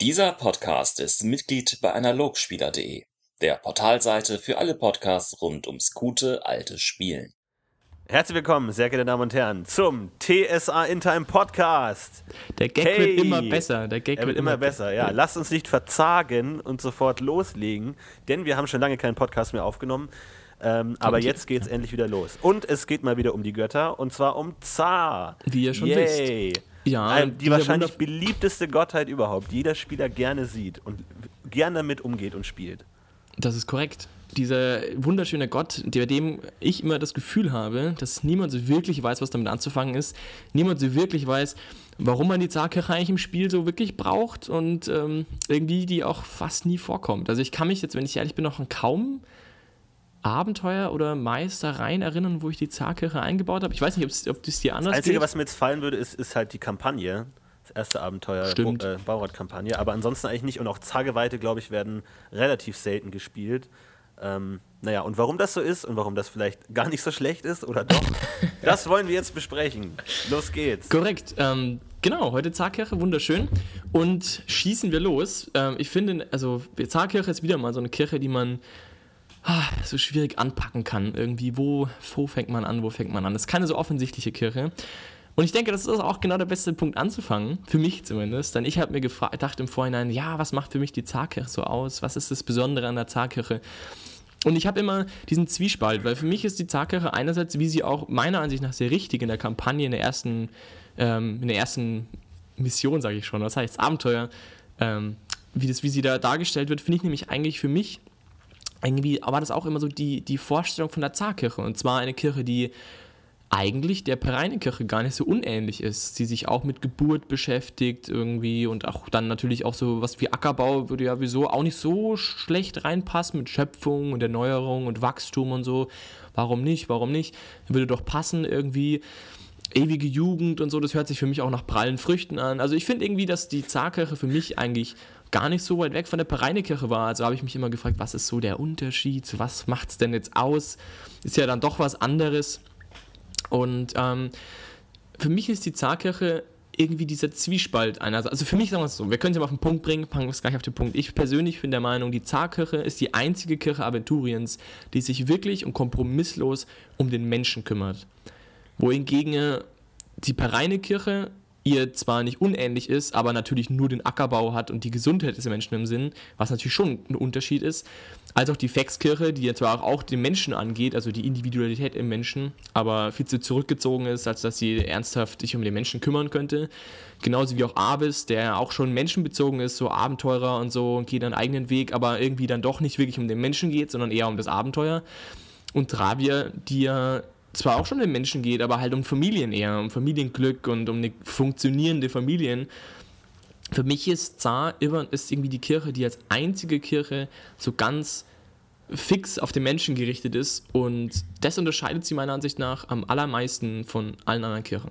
Dieser Podcast ist Mitglied bei Analogspieler.de, der Portalseite für alle Podcasts rund ums gute alte Spielen. Herzlich willkommen, sehr geehrte Damen und Herren, zum TSA In Time Podcast. Der Gag Hey. wird immer besser. Der Gag Er wird immer besser, ja. Lasst uns nicht verzagen und sofort loslegen, denn wir haben schon lange keinen Podcast mehr aufgenommen. Ähm, aber jetzt geht's endlich wieder los. Und es geht mal wieder um die Götter, und zwar um Zar. Wie ihr schon Yay. Ja, Ähm, die dieser wahrscheinlich beliebteste Gottheit überhaupt, die jeder Spieler gerne sieht und gerne damit umgeht und spielt. Das ist korrekt. Dieser wunderschöne Gott, bei dem ich immer das Gefühl habe, dass niemand so wirklich weiß, was damit anzufangen ist. Niemand so wirklich weiß, warum man die Zarkirche eigentlich im Spiel so wirklich braucht und ähm, irgendwie die auch fast nie vorkommt. Also ich kann mich jetzt, wenn ich ehrlich bin, noch an kaum Abenteuer oder Meistereien erinnern, wo ich die Zarkirche eingebaut habe. Ich weiß nicht, ob das dir anders Das Einzige, geht. was mir jetzt fallen würde, ist, ist halt die Kampagne. Das erste Abenteuer, Stimmt. Äh, Baurat-Kampagne. Aber ansonsten eigentlich nicht. Und auch Zageweite, glaube ich, werden relativ selten gespielt. Ähm, naja, und warum das so ist und warum das vielleicht gar nicht so schlecht ist oder doch, das wollen wir jetzt besprechen. Los geht's. Korrekt. Ähm, genau, heute Zarkirche, wunderschön. Und schießen wir los. Ähm, ich finde, also Zarkirche ist wieder mal so eine Kirche, die man so schwierig anpacken kann. Irgendwie, wo, wo fängt man an, wo fängt man an? Das ist keine so offensichtliche Kirche. Und ich denke, das ist auch genau der beste Punkt anzufangen, für mich zumindest. Denn ich habe mir gefra- gedacht im Vorhinein, ja, was macht für mich die Zarkirche so aus? Was ist das Besondere an der Zarkirche? Und ich habe immer diesen Zwiespalt, weil für mich ist die Zarkirche einerseits, wie sie auch meiner Ansicht nach sehr richtig in der Kampagne, in der ersten, ähm, in der ersten Mission, sage ich schon, das heißt Abenteuer, ähm, wie, das, wie sie da dargestellt wird, finde ich nämlich eigentlich für mich, irgendwie war das auch immer so die, die Vorstellung von der Zarkirche. Und zwar eine Kirche, die eigentlich der Pereinekirche gar nicht so unähnlich ist. Die sich auch mit Geburt beschäftigt irgendwie und auch dann natürlich auch so was wie Ackerbau würde ja wieso auch nicht so schlecht reinpassen mit Schöpfung und Erneuerung und Wachstum und so. Warum nicht? Warum nicht? Würde doch passen irgendwie. Ewige Jugend und so, das hört sich für mich auch nach prallen Früchten an. Also ich finde irgendwie, dass die Zarkirche für mich eigentlich gar nicht so weit weg von der Pereinekirche war. Also habe ich mich immer gefragt, was ist so der Unterschied? Was macht es denn jetzt aus? Ist ja dann doch was anderes. Und ähm, für mich ist die Zarkirche irgendwie dieser Zwiespalt einer. Also für mich sagen wir es so, wir können es ja mal auf den Punkt bringen, packen wir es gleich auf den Punkt. Ich persönlich bin der Meinung, die Zarkirche ist die einzige Kirche Aventuriens, die sich wirklich und kompromisslos um den Menschen kümmert. Wohingegen äh, die Pereinekirche ihr zwar nicht unähnlich ist, aber natürlich nur den Ackerbau hat und die Gesundheit des Menschen im Sinn, was natürlich schon ein Unterschied ist, als auch die Fexkirche, die ja zwar auch den Menschen angeht, also die Individualität im Menschen, aber viel zu zurückgezogen ist, als dass sie ernsthaft sich um den Menschen kümmern könnte. Genauso wie auch Avis, der auch schon menschenbezogen ist, so Abenteurer und so und geht einen eigenen Weg, aber irgendwie dann doch nicht wirklich um den Menschen geht, sondern eher um das Abenteuer. Und Travia, die ja zwar auch schon um den Menschen geht, aber halt um Familien eher, um Familienglück und um eine funktionierende Familien. Für mich ist Zar immer ist irgendwie die Kirche, die als einzige Kirche so ganz fix auf den Menschen gerichtet ist und das unterscheidet sie meiner Ansicht nach am allermeisten von allen anderen Kirchen.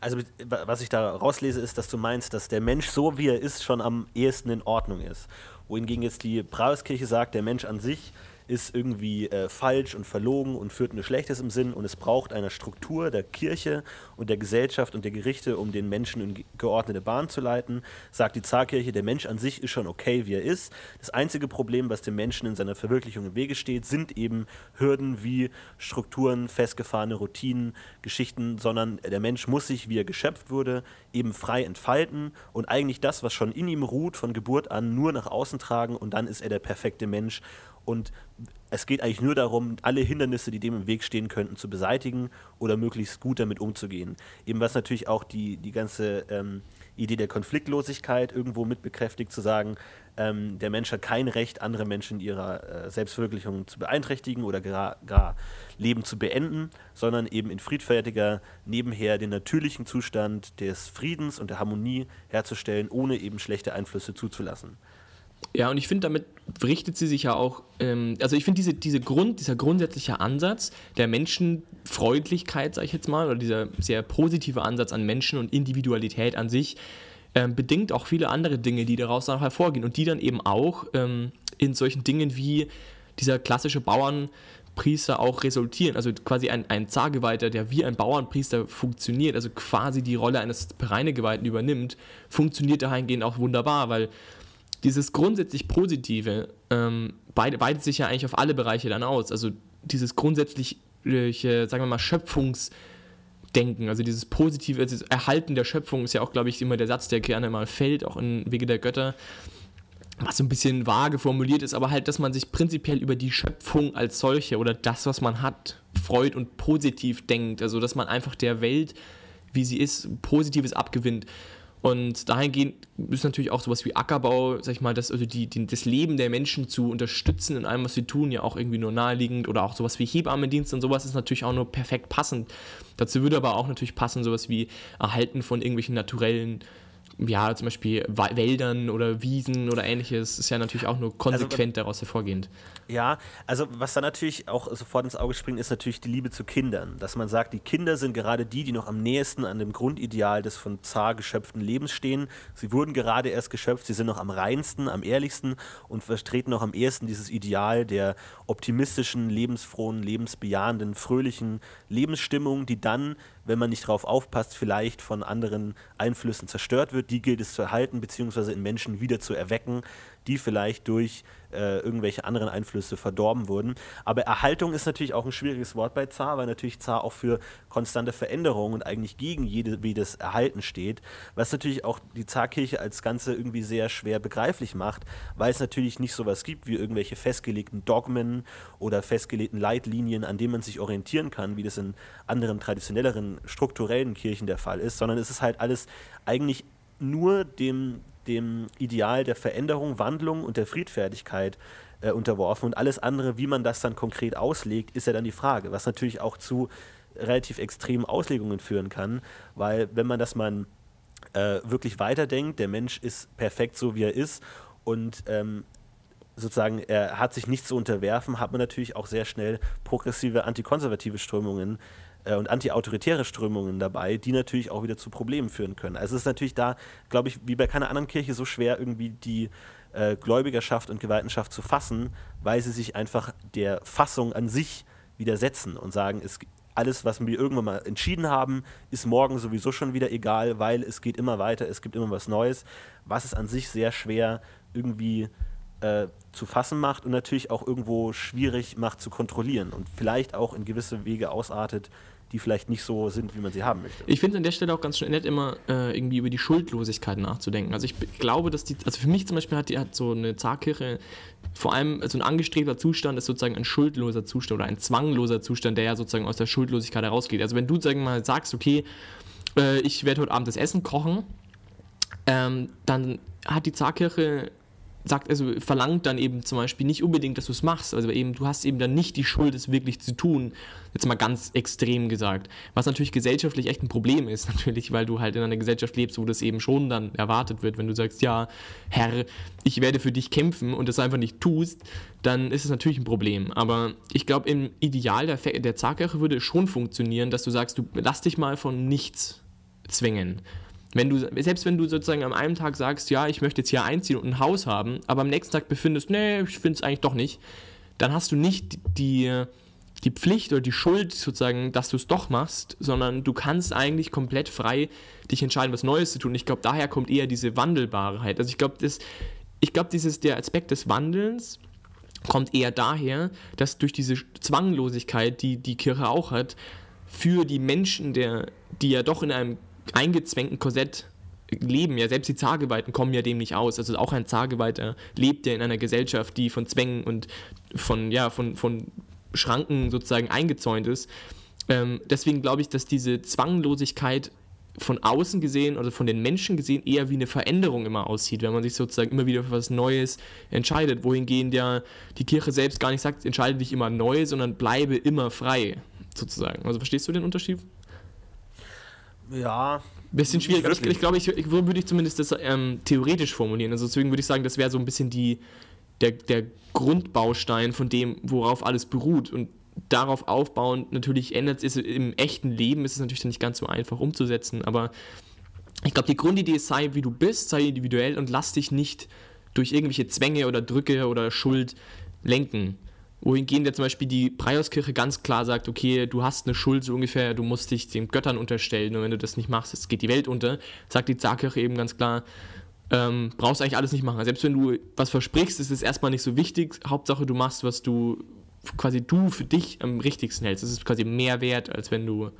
Also, was ich da rauslese, ist, dass du meinst, dass der Mensch so wie er ist schon am ehesten in Ordnung ist. Wohingegen jetzt die Braueskirche sagt, der Mensch an sich ist irgendwie äh, falsch und verlogen und führt nur Schlechtes im Sinn und es braucht eine Struktur der Kirche und der Gesellschaft und der Gerichte, um den Menschen in ge- geordnete Bahn zu leiten. Sagt die Zarkirche, der Mensch an sich ist schon okay, wie er ist. Das einzige Problem, was dem Menschen in seiner Verwirklichung im Wege steht, sind eben Hürden wie Strukturen, festgefahrene Routinen, Geschichten, sondern der Mensch muss sich, wie er geschöpft wurde, eben frei entfalten und eigentlich das, was schon in ihm ruht, von Geburt an nur nach außen tragen und dann ist er der perfekte Mensch. Und es geht eigentlich nur darum, alle Hindernisse, die dem im Weg stehen könnten, zu beseitigen oder möglichst gut damit umzugehen. Eben was natürlich auch die, die ganze ähm, Idee der Konfliktlosigkeit irgendwo mit bekräftigt, zu sagen, ähm, der Mensch hat kein Recht, andere Menschen in ihrer äh, Selbstverwirklichung zu beeinträchtigen oder gar, gar Leben zu beenden, sondern eben in friedfertiger nebenher den natürlichen Zustand des Friedens und der Harmonie herzustellen, ohne eben schlechte Einflüsse zuzulassen. Ja, und ich finde, damit richtet sie sich ja auch, ähm, also ich finde diese, diese Grund, dieser grundsätzliche Ansatz der Menschenfreundlichkeit, sage ich jetzt mal, oder dieser sehr positive Ansatz an Menschen und Individualität an sich, ähm, bedingt auch viele andere Dinge, die daraus dann hervorgehen und die dann eben auch ähm, in solchen Dingen wie dieser klassische Bauern, Priester auch resultieren. Also quasi ein, ein Zargeweihter, der wie ein Bauernpriester funktioniert, also quasi die Rolle eines Reinegeweihten übernimmt, funktioniert dahingehend auch wunderbar, weil dieses grundsätzlich Positive ähm, weitet sich ja eigentlich auf alle Bereiche dann aus. Also dieses grundsätzliche, sagen wir mal, Schöpfungsdenken, also dieses positive, also das Erhalten der Schöpfung ist ja auch, glaube ich, immer der Satz, der gerne mal fällt, auch in Wege der Götter was so ein bisschen vage formuliert ist, aber halt, dass man sich prinzipiell über die Schöpfung als solche oder das, was man hat, freut und positiv denkt. Also, dass man einfach der Welt, wie sie ist, Positives abgewinnt. Und dahingehend ist natürlich auch sowas wie Ackerbau, sag ich mal, das, also die, die, das Leben der Menschen zu unterstützen in allem, was sie tun, ja auch irgendwie nur naheliegend. Oder auch sowas wie Hebammendienst und sowas ist natürlich auch nur perfekt passend. Dazu würde aber auch natürlich passen, sowas wie Erhalten von irgendwelchen naturellen ja, zum Beispiel Wäldern oder Wiesen oder ähnliches, ist ja natürlich auch nur konsequent also, daraus hervorgehend. Ja, also was da natürlich auch sofort ins Auge springt, ist natürlich die Liebe zu Kindern. Dass man sagt, die Kinder sind gerade die, die noch am nächsten an dem Grundideal des von Zar geschöpften Lebens stehen. Sie wurden gerade erst geschöpft, sie sind noch am reinsten, am ehrlichsten und vertreten noch am ehesten dieses Ideal der optimistischen, lebensfrohen, lebensbejahenden, fröhlichen Lebensstimmung, die dann wenn man nicht darauf aufpasst, vielleicht von anderen Einflüssen zerstört wird. Die gilt es zu erhalten, beziehungsweise in Menschen wieder zu erwecken, die vielleicht durch äh, irgendwelche anderen Einflüsse verdorben wurden. Aber Erhaltung ist natürlich auch ein schwieriges Wort bei Zar, weil natürlich Zar auch für konstante Veränderung und eigentlich gegen jede, jedes Erhalten steht, was natürlich auch die Zarkirche als Ganze irgendwie sehr schwer begreiflich macht, weil es natürlich nicht sowas gibt wie irgendwelche festgelegten Dogmen oder festgelegten Leitlinien, an denen man sich orientieren kann, wie das in anderen traditionelleren strukturellen Kirchen der Fall ist, sondern es ist halt alles eigentlich nur dem dem Ideal der Veränderung, Wandlung und der Friedfertigkeit äh, unterworfen. Und alles andere, wie man das dann konkret auslegt, ist ja dann die Frage, was natürlich auch zu relativ extremen Auslegungen führen kann, weil wenn man das mal äh, wirklich weiterdenkt, der Mensch ist perfekt so, wie er ist und ähm, sozusagen er hat sich nicht zu unterwerfen, hat man natürlich auch sehr schnell progressive antikonservative Strömungen äh, und antiautoritäre Strömungen dabei, die natürlich auch wieder zu Problemen führen können. Also es ist natürlich da, glaube ich, wie bei keiner anderen Kirche so schwer, irgendwie die äh, Gläubigerschaft und Gewaltenschaft zu fassen, weil sie sich einfach der Fassung an sich widersetzen und sagen, es, alles, was wir irgendwann mal entschieden haben, ist morgen sowieso schon wieder egal, weil es geht immer weiter, es gibt immer was Neues, was es an sich sehr schwer irgendwie äh, zu fassen macht und natürlich auch irgendwo schwierig macht zu kontrollieren und vielleicht auch in gewisse Wege ausartet, die vielleicht nicht so sind, wie man sie haben möchte. Ich finde an der Stelle auch ganz nett, immer äh, irgendwie über die Schuldlosigkeit nachzudenken. Also ich glaube, dass die, also für mich zum Beispiel hat, die, hat so eine Zarkirche vor allem so also ein angestrebter Zustand ist sozusagen ein schuldloser Zustand oder ein zwangloser Zustand, der ja sozusagen aus der Schuldlosigkeit herausgeht. Also wenn du sagen mal sagst, okay, äh, ich werde heute Abend das Essen kochen, ähm, dann hat die Zarkirche sagt, also verlangt dann eben zum Beispiel nicht unbedingt, dass du es machst. Also eben, du hast eben dann nicht die Schuld, es wirklich zu tun. Jetzt mal ganz extrem gesagt. Was natürlich gesellschaftlich echt ein Problem ist, natürlich, weil du halt in einer Gesellschaft lebst, wo das eben schon dann erwartet wird. Wenn du sagst, ja, Herr, ich werde für dich kämpfen und das einfach nicht tust, dann ist es natürlich ein Problem. Aber ich glaube, im Ideal der, der Zarkirche würde es schon funktionieren, dass du sagst, du lass dich mal von nichts zwingen. Wenn du, selbst wenn du sozusagen am einen Tag sagst, ja, ich möchte jetzt hier einziehen und ein Haus haben, aber am nächsten Tag befindest, nee, ich finde es eigentlich doch nicht, dann hast du nicht die, die Pflicht oder die Schuld sozusagen, dass du es doch machst, sondern du kannst eigentlich komplett frei dich entscheiden, was Neues zu tun. Ich glaube, daher kommt eher diese Wandelbarkeit. Also ich glaube, ich der Aspekt des Wandelns kommt eher daher, dass durch diese Zwanglosigkeit, die die Kirche auch hat, für die Menschen, der, die ja doch in einem eingezwängten Korsett leben. Ja, selbst die Zargeweihten kommen ja dem nicht aus. Also auch ein Zargeweihter lebt ja in einer Gesellschaft, die von Zwängen und von, ja, von, von Schranken sozusagen eingezäunt ist. Ähm, deswegen glaube ich, dass diese Zwanglosigkeit von außen gesehen oder von den Menschen gesehen eher wie eine Veränderung immer aussieht, wenn man sich sozusagen immer wieder für was Neues entscheidet. Wohingehend ja die Kirche selbst gar nicht sagt, entscheide dich immer neu, sondern bleibe immer frei, sozusagen. Also verstehst du den Unterschied? Ja. Bisschen schwierig, aber ich, ich glaube, ich, ich, würde ich zumindest das ähm, theoretisch formulieren. Also deswegen würde ich sagen, das wäre so ein bisschen die, der, der Grundbaustein von dem, worauf alles beruht. Und darauf aufbauend, natürlich ändert es im echten Leben, ist es natürlich nicht ganz so einfach umzusetzen, aber ich glaube, die Grundidee ist, sei wie du bist, sei individuell und lass dich nicht durch irgendwelche Zwänge oder Drücke oder Schuld lenken Wohingegen der zum Beispiel die Breiauskirche ganz klar sagt, okay, du hast eine Schuld so ungefähr, du musst dich den Göttern unterstellen und wenn du das nicht machst, es geht die Welt unter, sagt die Zarkirche eben ganz klar, ähm, brauchst eigentlich alles nicht machen. Selbst wenn du was versprichst, ist es erstmal nicht so wichtig. Hauptsache, du machst, was du quasi du für dich am richtigsten hältst. Das ist quasi mehr wert, als wenn du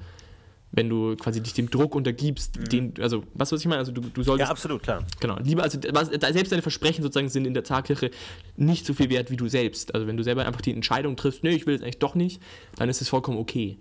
wenn du quasi dich dem Druck untergibst, mhm. den, also was was ich meine, also du, du solltest. Ja, absolut, klar. Genau, lieber, also was, selbst deine Versprechen sozusagen sind in der Zarkirche nicht so viel wert wie du selbst. Also wenn du selber einfach die Entscheidung triffst, nee, ich will es eigentlich doch nicht, dann ist es vollkommen okay.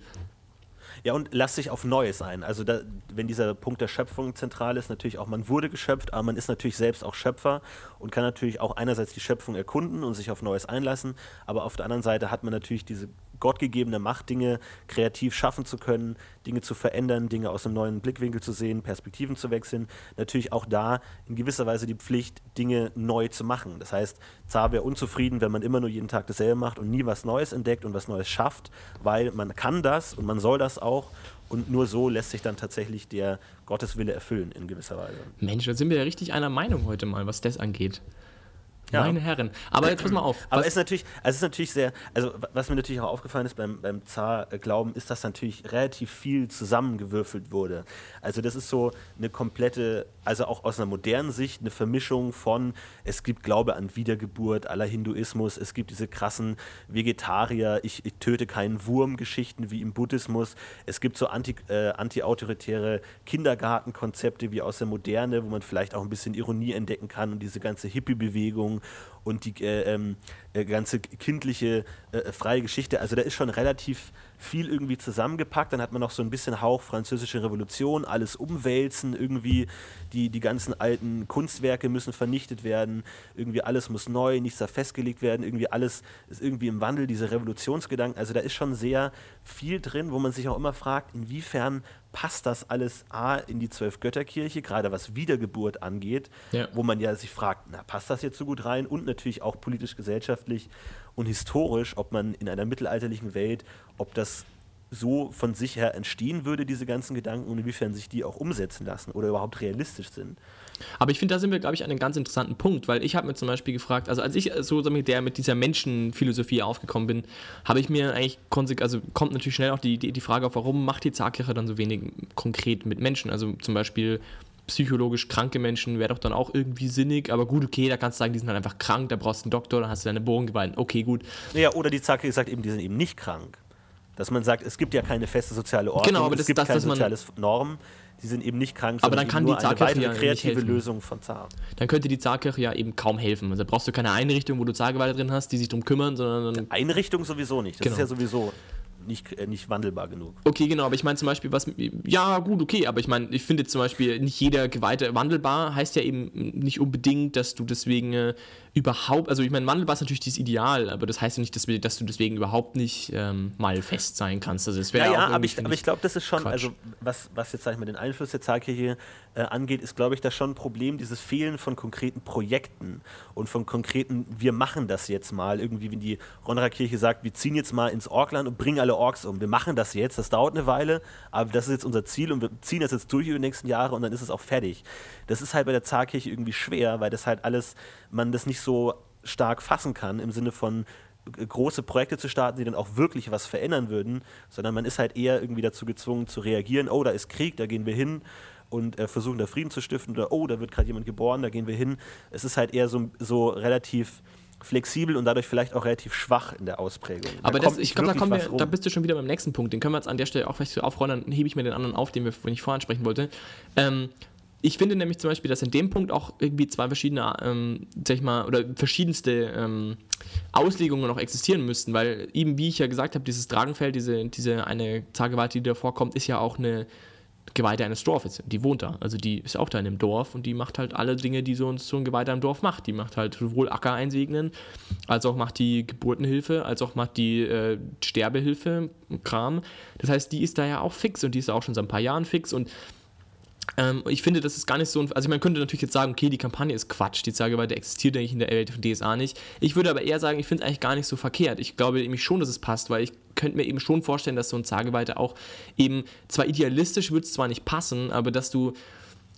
Ja, und lass dich auf Neues ein. Also, da, wenn dieser Punkt der Schöpfung zentral ist, natürlich auch, man wurde geschöpft, aber man ist natürlich selbst auch Schöpfer und kann natürlich auch einerseits die Schöpfung erkunden und sich auf Neues einlassen, aber auf der anderen Seite hat man natürlich diese gottgegebene Macht, Dinge kreativ schaffen zu können, Dinge zu verändern, Dinge aus einem neuen Blickwinkel zu sehen, Perspektiven zu wechseln. Natürlich auch da in gewisser Weise die Pflicht, Dinge neu zu machen. Das heißt, Zar wäre unzufrieden, wenn man immer nur jeden Tag dasselbe macht und nie was Neues entdeckt und was Neues schafft, weil man kann das und man soll das auch. Und nur so lässt sich dann tatsächlich der Gotteswille erfüllen in gewisser Weise. Mensch, da sind wir ja richtig einer Meinung heute mal, was das angeht. Ja. Meine Herren. Aber jetzt pass mal auf. Aber es ist natürlich, also es ist natürlich sehr, also was mir natürlich auch aufgefallen ist beim, beim Zar-Glauben, ist, dass natürlich relativ viel zusammengewürfelt wurde. Also das ist so eine komplette, also auch aus einer modernen Sicht, eine Vermischung von, es gibt Glaube an Wiedergeburt aller Hinduismus, es gibt diese krassen Vegetarier, ich, ich töte keinen Wurm-Geschichten wie im Buddhismus, es gibt so anti, äh, anti-autoritäre Kindergartenkonzepte wie aus der Moderne, wo man vielleicht auch ein bisschen Ironie entdecken kann und diese ganze Hippie-Bewegung Song und die äh, ähm, äh, ganze kindliche äh, freie Geschichte. Also da ist schon relativ viel irgendwie zusammengepackt. Dann hat man noch so ein bisschen Hauch französische Revolution, alles umwälzen, irgendwie die, die ganzen alten Kunstwerke müssen vernichtet werden, irgendwie alles muss neu, nichts da festgelegt werden, irgendwie alles ist irgendwie im Wandel, diese Revolutionsgedanken. Also da ist schon sehr viel drin, wo man sich auch immer fragt, inwiefern passt das alles A in die Zwölf-Götterkirche, gerade was Wiedergeburt angeht, ja. wo man ja sich fragt, na, passt das jetzt so gut rein und natürlich auch politisch, gesellschaftlich und historisch, ob man in einer mittelalterlichen Welt, ob das so von sich her entstehen würde, diese ganzen Gedanken, und inwiefern sich die auch umsetzen lassen oder überhaupt realistisch sind. Aber ich finde, da sind wir, glaube ich, an einem ganz interessanten Punkt, weil ich habe mir zum Beispiel gefragt, also als ich so der mit dieser Menschenphilosophie aufgekommen bin, habe ich mir eigentlich, also kommt natürlich schnell auch die, die, die Frage auf, warum macht die Zarkirche dann so wenig konkret mit Menschen? Also zum Beispiel psychologisch kranke Menschen wäre doch dann auch irgendwie sinnig, aber gut, okay, da kannst du sagen, die sind halt einfach krank, da brauchst du einen Doktor, dann hast du deine geweint, okay, gut. Naja, oder die Zarkirche sagt eben, die sind eben nicht krank. Dass man sagt, es gibt ja keine feste soziale Ordnung, genau, aber das, es gibt das, keine soziales Norm, die sind eben nicht krank, aber dann kann die Zarkirche ja kreative Lösung von Zar. Dann könnte die Zarkirche ja eben kaum helfen. Also brauchst du keine Einrichtung, wo du Zargewalde drin hast, die sich darum kümmern, sondern Einrichtung sowieso nicht. Das genau. ist ja sowieso nicht, äh, nicht wandelbar genug. Okay, genau, aber ich meine zum Beispiel, was. Ja, gut, okay, aber ich meine, ich finde zum Beispiel, nicht jeder Geweihte wandelbar heißt ja eben nicht unbedingt, dass du deswegen äh, überhaupt. Also, ich meine, wandelbar ist natürlich das Ideal, aber das heißt ja nicht, dass, wir, dass du deswegen überhaupt nicht ähm, mal fest sein kannst. Also, es wäre ja, ja, aber ich, aber ich glaube, das ist schon, Quatsch. also, was, was jetzt, sag ich mal, den Einfluss der Zarkirche äh, angeht, ist, glaube ich, das schon ein Problem, dieses Fehlen von konkreten Projekten und von konkreten, wir machen das jetzt mal. Irgendwie, wenn die Ronra-Kirche sagt, wir ziehen jetzt mal ins Orkland und bringen alle Orks um. Wir machen das jetzt, das dauert eine Weile, aber das ist jetzt unser Ziel und wir ziehen das jetzt durch über die nächsten Jahre und dann ist es auch fertig. Das ist halt bei der Zarkirche irgendwie schwer, weil das halt alles, man das nicht so stark fassen kann im Sinne von äh, große Projekte zu starten, die dann auch wirklich was verändern würden, sondern man ist halt eher irgendwie dazu gezwungen zu reagieren, oh, da ist Krieg, da gehen wir hin und äh, versuchen da Frieden zu stiften oder oh, da wird gerade jemand geboren, da gehen wir hin. Es ist halt eher so, so relativ flexibel und dadurch vielleicht auch relativ schwach in der Ausprägung. Aber das, ich glaube, da, da bist du schon wieder beim nächsten Punkt. Den können wir jetzt an der Stelle auch vielleicht so aufrollen, dann hebe ich mir den anderen auf, den wir vorhin voransprechen wollte. Ähm, ich finde nämlich zum Beispiel, dass in dem Punkt auch irgendwie zwei verschiedene, ähm, sag ich mal, oder verschiedenste ähm, Auslegungen noch existieren müssten, weil eben, wie ich ja gesagt habe, dieses Dragenfeld, diese, diese eine Zahlgewalt, die da vorkommt, ist ja auch eine Geweihte eines Dorfes. Die wohnt da. Also die ist auch da in dem Dorf und die macht halt alle Dinge, die so ein, so ein Geweihter im Dorf macht. Die macht halt sowohl Acker einsegnen, als auch macht die Geburtenhilfe, als auch macht die äh, Sterbehilfe, Kram. Das heißt, die ist da ja auch fix und die ist auch schon seit ein paar Jahren fix und ähm, ich finde, das ist gar nicht so. Also, man könnte natürlich jetzt sagen, okay, die Kampagne ist Quatsch. Die Zahlgewalt existiert eigentlich in der Welt von DSA nicht. Ich würde aber eher sagen, ich finde es eigentlich gar nicht so verkehrt. Ich glaube nämlich schon, dass es passt, weil ich könnte mir eben schon vorstellen, dass so ein Zageweite auch eben, zwar idealistisch würde es zwar nicht passen, aber dass du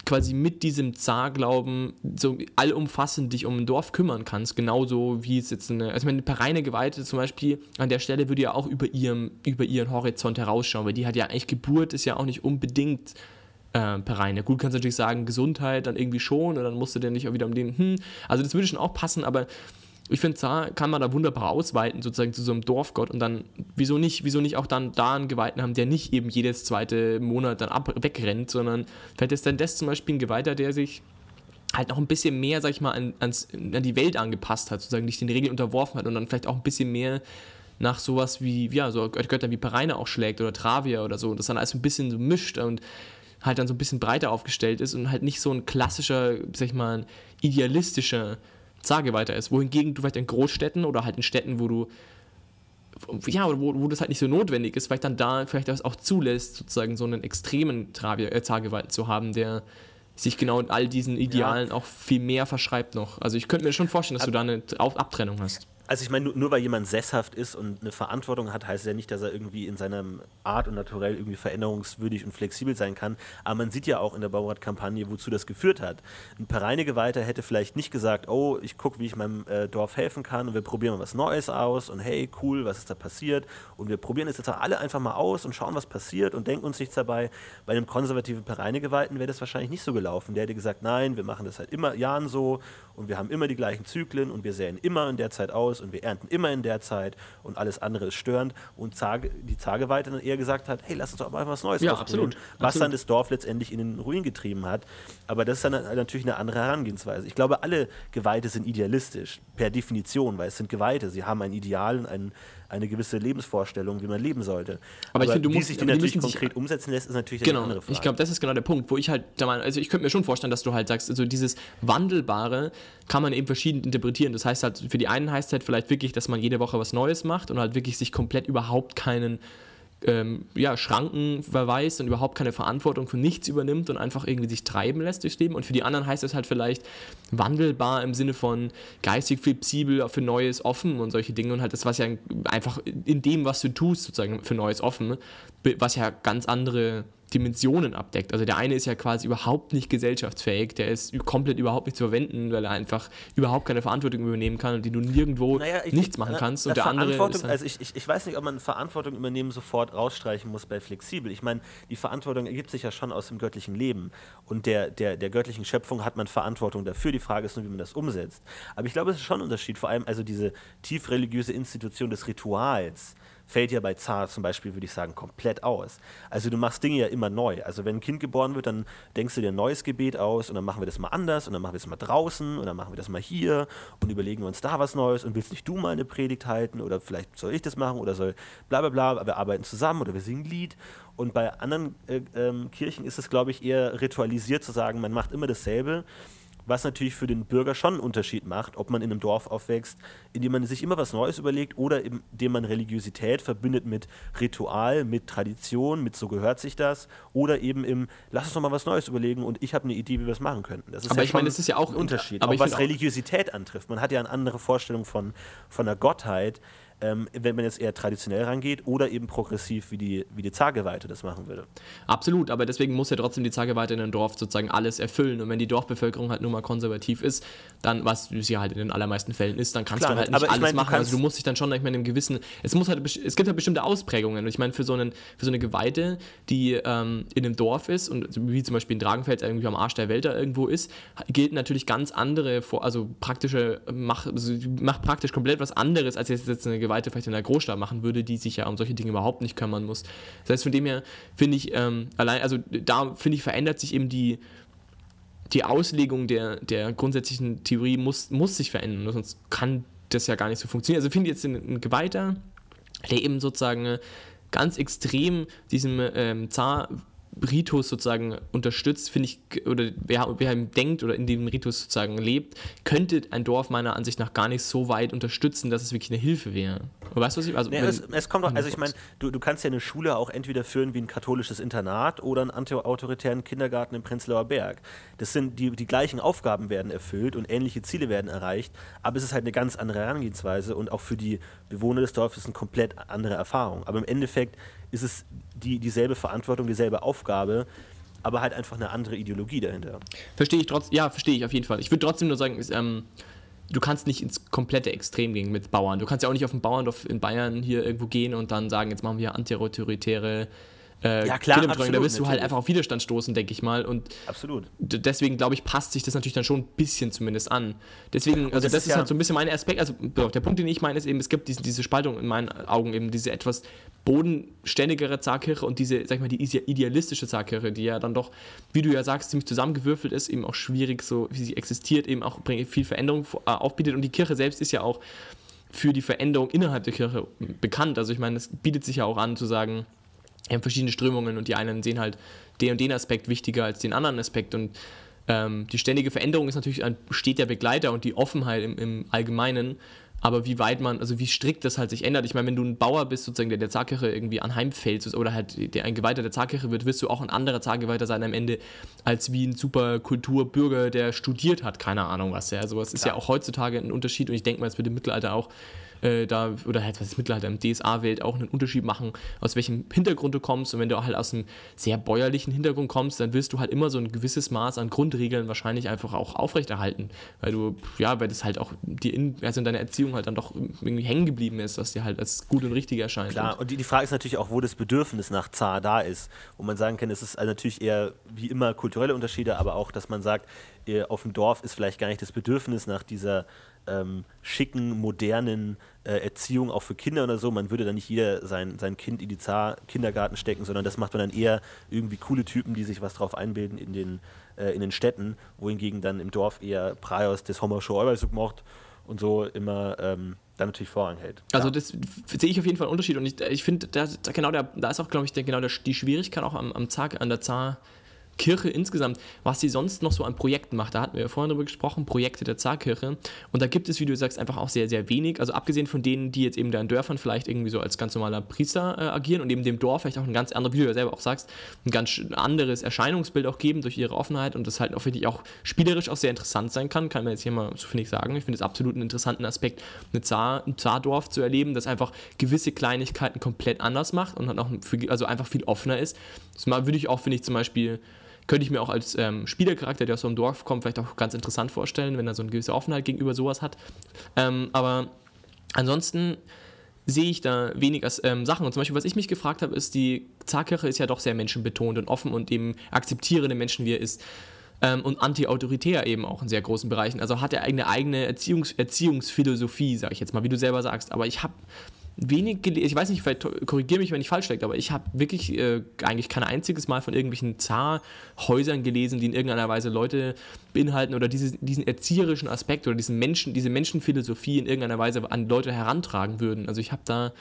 quasi mit diesem Zar-Glauben so allumfassend dich um ein Dorf kümmern kannst, genauso wie es jetzt eine, also meine, eine reine Geweihte zum Beispiel an der Stelle würde ja auch über ihrem, über ihren Horizont herausschauen, weil die hat ja eigentlich Geburt ist ja auch nicht unbedingt äh, Pereine. Gut, kannst du natürlich sagen, Gesundheit dann irgendwie schon und dann musst du dir nicht auch wieder um den, hm, also das würde schon auch passen, aber ich finde, da kann man da wunderbar ausweiten, sozusagen zu so einem Dorfgott und dann, wieso nicht, wieso nicht auch dann da einen Geweihten haben, der nicht eben jedes zweite Monat dann ab, wegrennt, sondern vielleicht ist dann das zum Beispiel ein Geweihter, der sich halt noch ein bisschen mehr, sag ich mal, an, ans, an die Welt angepasst hat, sozusagen nicht den Regeln unterworfen hat und dann vielleicht auch ein bisschen mehr nach sowas wie, ja, so Götter wie Pereine auch schlägt oder Travia oder so und das dann alles ein bisschen so mischt und halt dann so ein bisschen breiter aufgestellt ist und halt nicht so ein klassischer, sag ich mal, idealistischer Zageweiter ist. Wohingegen du vielleicht in Großstädten oder halt in Städten, wo du ja, wo, wo das halt nicht so notwendig ist, vielleicht dann da vielleicht das auch zulässt, sozusagen so einen extremen äh, Zageweiten zu haben, der sich genau in all diesen Idealen ja. auch viel mehr verschreibt noch. Also ich könnte mir schon vorstellen, dass du da eine Abtrennung hast. Also ich meine, nur, nur, weil jemand sesshaft ist und eine Verantwortung hat, heißt ja nicht, dass er irgendwie in seiner Art und naturell irgendwie veränderungswürdig und flexibel sein kann. Aber man sieht ja auch in der Baurat-Kampagne, wozu das geführt hat. Ein Pereinegeweihter hätte vielleicht nicht gesagt, oh, ich gucke, wie ich meinem äh, Dorf helfen kann und wir probieren mal was Neues aus und hey, cool, was ist da passiert? Und wir probieren es jetzt alle einfach mal aus und schauen, was passiert und denken uns nichts dabei. Bei einem konservativen Pereinegeweihten wäre das wahrscheinlich nicht so gelaufen. Der hätte gesagt, nein, wir machen das seit immer Jahren so und wir haben immer die gleichen Zyklen und wir säen immer in der Zeit aus und wir ernten immer in der Zeit und alles andere ist störend. Und Zage, die Zageweite dann eher gesagt hat, hey, lass uns doch mal was Neues ja, absolut, was absolut. dann das Dorf letztendlich in den Ruin getrieben hat. Aber das ist dann natürlich eine andere Herangehensweise. Ich glaube, alle Geweihte sind idealistisch, per Definition, weil es sind Geweihte. Sie haben ein Ideal und einen eine gewisse Lebensvorstellung, wie man leben sollte. Aber, aber ich finde, wie musst, sich die natürlich konkret umsetzen lässt, ist natürlich genau, eine andere Frage. Ich glaube, das ist genau der Punkt, wo ich halt, also ich könnte mir schon vorstellen, dass du halt sagst, also dieses Wandelbare kann man eben verschieden interpretieren. Das heißt halt, für die einen heißt es halt vielleicht wirklich, dass man jede Woche was Neues macht und halt wirklich sich komplett überhaupt keinen ähm, ja, Schranken verweist und überhaupt keine Verantwortung für nichts übernimmt und einfach irgendwie sich treiben lässt durchs Leben. Und für die anderen heißt es halt vielleicht wandelbar im Sinne von geistig flexibel für Neues offen und solche Dinge und halt das, was ja einfach in dem, was du tust, sozusagen für Neues offen, was ja ganz andere Dimensionen abdeckt. Also der eine ist ja quasi überhaupt nicht gesellschaftsfähig, der ist komplett überhaupt nicht zu verwenden, weil er einfach überhaupt keine Verantwortung übernehmen kann und die du nirgendwo naja, ich, nichts machen kannst. Und der andere ist halt also ich, ich, ich weiß nicht, ob man Verantwortung übernehmen sofort rausstreichen muss bei flexibel. Ich meine, die Verantwortung ergibt sich ja schon aus dem göttlichen Leben und der, der, der göttlichen Schöpfung hat man Verantwortung dafür. Die Frage ist nur, wie man das umsetzt. Aber ich glaube, es ist schon ein Unterschied, vor allem also diese tief religiöse Institution des Rituals fällt ja bei Zar zum Beispiel, würde ich sagen, komplett aus. Also du machst Dinge ja immer neu. Also wenn ein Kind geboren wird, dann denkst du dir ein neues Gebet aus und dann machen wir das mal anders und dann machen wir das mal draußen und dann machen wir das mal hier und überlegen uns da was Neues und willst nicht du mal eine Predigt halten oder vielleicht soll ich das machen oder soll bla bla bla, wir arbeiten zusammen oder wir singen ein Lied. Und bei anderen äh, ähm, Kirchen ist es, glaube ich, eher ritualisiert zu sagen, man macht immer dasselbe was natürlich für den Bürger schon einen Unterschied macht, ob man in einem Dorf aufwächst, in dem man sich immer was Neues überlegt oder in dem man Religiosität verbindet mit Ritual, mit Tradition, mit so gehört sich das oder eben im lass uns doch mal was Neues überlegen und ich habe eine Idee, wie wir es machen könnten. Das ist aber ja ich meine, das ist ja auch ein Unterschied, aber was Religiosität antrifft. Man hat ja eine andere Vorstellung von, von der Gottheit, ähm, wenn man jetzt eher traditionell rangeht oder eben progressiv, wie die, wie die Zageweite das machen würde. Absolut, aber deswegen muss ja trotzdem die Zageweite in einem Dorf sozusagen alles erfüllen. Und wenn die Dorfbevölkerung halt nur mal konservativ ist, dann, was sie halt in den allermeisten Fällen ist, dann kannst Klar, du halt nicht alles mein, machen. Also du musst dich dann schon ich meine, in einem gewissen, es muss halt, es gibt halt bestimmte Ausprägungen. Und ich meine, für so, einen, für so eine Geweihte, die ähm, in einem Dorf ist und wie zum Beispiel in Dragenfeld irgendwie am Arsch der Welt da irgendwo ist, gelten natürlich ganz andere, also praktische, macht, also macht praktisch komplett was anderes als jetzt, jetzt eine Geweihte vielleicht in der Großstadt machen würde, die sich ja um solche Dinge überhaupt nicht kümmern muss. Das heißt, von dem her finde ich, ähm, allein, also da finde ich, verändert sich eben die, die Auslegung der, der grundsätzlichen Theorie muss, muss sich verändern, sonst kann das ja gar nicht so funktionieren. Also finde jetzt ein Geweihter, der eben sozusagen ganz extrem diesem ähm, Zar Ritus sozusagen unterstützt, finde ich, oder wer, wer denkt oder in dem Ritus sozusagen lebt, könnte ein Dorf meiner Ansicht nach gar nicht so weit unterstützen, dass es wirklich eine Hilfe wäre. Weißt du, was ich also, nee, es, es, kommt auch, also ich meine, du, du kannst ja eine Schule auch entweder führen wie ein katholisches Internat oder einen antiautoritären Kindergarten im Prenzlauer Berg. Das sind die, die gleichen Aufgaben werden erfüllt und ähnliche Ziele werden erreicht, aber es ist halt eine ganz andere Herangehensweise und auch für die Bewohner des Dorfes eine komplett andere Erfahrung. Aber im Endeffekt ist es die, dieselbe Verantwortung, dieselbe Aufgabe. aber halt einfach eine andere Ideologie dahinter. Verstehe ich trotzdem, ja, verstehe ich auf jeden Fall. Ich würde trotzdem nur sagen, ist, ähm, du kannst nicht ins komplette Extrem gehen mit Bauern. Du kannst ja auch nicht auf ein Bauerndorf in Bayern hier irgendwo gehen und dann sagen, jetzt machen wir antiautoritäre äh, Ja, klar. Da absolut, wirst du halt einfach auf Widerstand stoßen, denke ich mal. Und Absolut. deswegen, glaube ich, passt sich das natürlich dann schon ein bisschen zumindest an. Deswegen, also das, das ist, ja- halt so ein bisschen mein Aspekt. Also der Punkt, den ich meine, ist eben, es gibt diese, diese Spaltung in meinen Augen, eben diese etwas bodenständigere Zarkirche und diese, sag ich mal, die ide- idealistische Zarkirche, die ja dann doch, wie du ja sagst, ziemlich zusammengewürfelt ist, eben auch schwierig, so wie sie existiert, eben auch viel Veränderung äh, aufbietet. Und die Kirche selbst ist ja auch für die Veränderung innerhalb der Kirche bekannt. Also ich meine, es bietet sich ja auch an zu sagen, haben verschiedene Strömungen und die einen sehen halt den und den Aspekt wichtiger als den anderen Aspekt und ähm, die ständige Veränderung ist natürlich ein stetiger Begleiter und die Offenheit im, im Allgemeinen, aber wie weit man, also wie strikt das halt sich ändert. Ich meine, wenn du ein Bauer bist, sozusagen, der der Zarkirche irgendwie anheimfällt oder halt der ein Geweihter der Zarkirche wird, wirst du auch ein anderer Zargeweihter sein am Ende, als wie ein super Kulturbürger, der studiert hat, keine Ahnung was. Ja. Sowas ist ja auch heutzutage ein Unterschied und ich denke mal, es wird im Mittelalter auch äh, da, oder halt, was ist Mittelalter, im DSA-Welt auch einen Unterschied machen, aus welchem Hintergrund du kommst. Und wenn du halt aus einem sehr bäuerlichen Hintergrund kommst, dann wirst du halt immer so ein gewisses Maß an Grundregeln wahrscheinlich einfach auch aufrechterhalten. Weil du, ja, weil das halt auch dir in, also in deiner Erziehung halt dann doch irgendwie hängen geblieben ist, was dir halt als gut und richtig erscheint. Klar, und die, die Frage ist natürlich auch, wo das Bedürfnis nach Zar da ist. Wo man sagen kann, es ist also natürlich eher wie immer kulturelle Unterschiede, aber auch, dass man sagt, äh, auf dem Dorf ist vielleicht gar nicht das Bedürfnis nach dieser ähm, schicken, modernen äh, Erziehung auch für Kinder oder so. Man würde dann nicht jeder sein, sein Kind in die Zar-Kindergarten stecken, sondern das macht man dann eher irgendwie coole Typen, die sich was drauf einbilden in den, äh, in den Städten, wohingegen dann im Dorf eher Praios des Homer Show macht und so immer ähm, dann natürlich Vorrang hält. Also Ja. das f- sehe ich auf jeden Fall einen Unterschied und ich, ich finde, da, da, genau der, da ist auch, glaube ich, der, genau der, die Schwierigkeit auch am, am Zar, an der Zarkirche insgesamt, was sie sonst noch so an Projekten macht. Da hatten wir ja vorhin drüber gesprochen, Projekte der Zarkirche. Und da gibt es, wie du sagst, einfach auch sehr, sehr wenig. Also abgesehen von denen, die jetzt eben da in Dörfern vielleicht irgendwie so als ganz normaler Priester äh, agieren und eben dem Dorf vielleicht auch ein ganz anderes, wie du ja selber auch sagst, ein ganz anderes Erscheinungsbild auch geben durch ihre Offenheit und das halt auch wirklich auch spielerisch auch sehr interessant sein kann, kann man jetzt hier mal so finde ich sagen. Ich finde es absolut einen interessanten Aspekt, eine Zar, ein Zardorf zu erleben, das einfach gewisse Kleinigkeiten komplett anders macht und halt auch viel, also einfach viel offener ist. Das würde ich auch, finde ich zum Beispiel, könnte ich mir auch als ähm, Spielercharakter, der aus so einem Dorf kommt, vielleicht auch ganz interessant vorstellen, wenn er so eine gewisse Offenheit gegenüber sowas hat. Ähm, aber ansonsten sehe ich da wenig als, ähm, Sachen. Und zum Beispiel, was ich mich gefragt habe, ist, die Zarkirche ist ja doch sehr menschenbetont und offen und eben akzeptierende Menschen, wie er ist. Ähm, und anti-autoritär eben auch in sehr großen Bereichen. Also hat er eine eigene Erziehungs Erziehungsphilosophie, sage ich jetzt mal, wie du selber sagst. Aber ich habe wenig gelesen, ich weiß nicht, vielleicht korrigiere mich, wenn ich falsch liege, aber ich habe wirklich äh, eigentlich kein einziges Mal von irgendwelchen Zarhäusern gelesen, die in irgendeiner Weise Leute beinhalten oder diese, diesen erzieherischen Aspekt oder diesen Menschen, diese Menschenphilosophie in irgendeiner Weise an Leute herantragen würden. Also ich habe da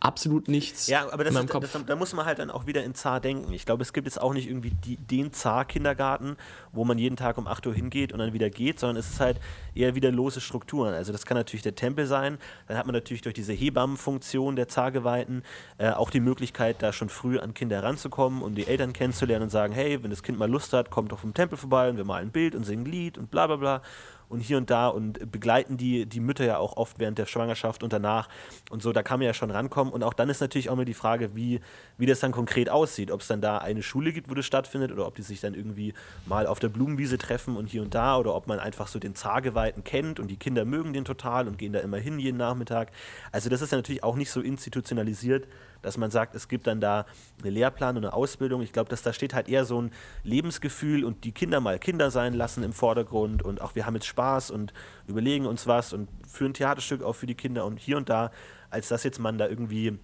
absolut nichts Ja, aber das in meinem ist, Kopf. das, da muss man halt dann auch wieder in Zar denken. Ich glaube, es gibt jetzt auch nicht irgendwie die, den Zar-Kindergarten, wo man jeden Tag um 8 Uhr hingeht und dann wieder geht, sondern es ist halt eher wieder lose Strukturen. Also das kann natürlich der Tempel sein, dann hat man natürlich durch diese Hebammenfunktion der Zargeweihten äh, auch die Möglichkeit, da schon früh an Kinder heranzukommen und die Eltern kennenzulernen und sagen, hey, wenn das Kind mal Lust hat, kommt doch vom Tempel vorbei und wir malen ein Bild und singen ein Lied und bla bla bla und hier und da und begleiten die, die Mütter ja auch oft während der Schwangerschaft und danach und so, da kann man ja schon rankommen und auch dann ist natürlich auch mal die Frage, wie, wie das dann konkret aussieht, ob es dann da eine Schule gibt, wo das stattfindet oder ob die sich dann irgendwie mal auf der Blumenwiese treffen und hier und da oder ob man einfach so den Zargeweihten kennt und die Kinder mögen den total und gehen da immer hin jeden Nachmittag. Also das ist ja natürlich auch nicht so institutionalisiert, dass man sagt, es gibt dann da einen Lehrplan und eine Ausbildung. Ich glaube, dass da steht halt eher so ein Lebensgefühl und die Kinder mal Kinder sein lassen im Vordergrund und auch wir haben jetzt Spaß und überlegen uns was und führen Theaterstück auch für die Kinder und hier und da, als dass jetzt man da irgendwie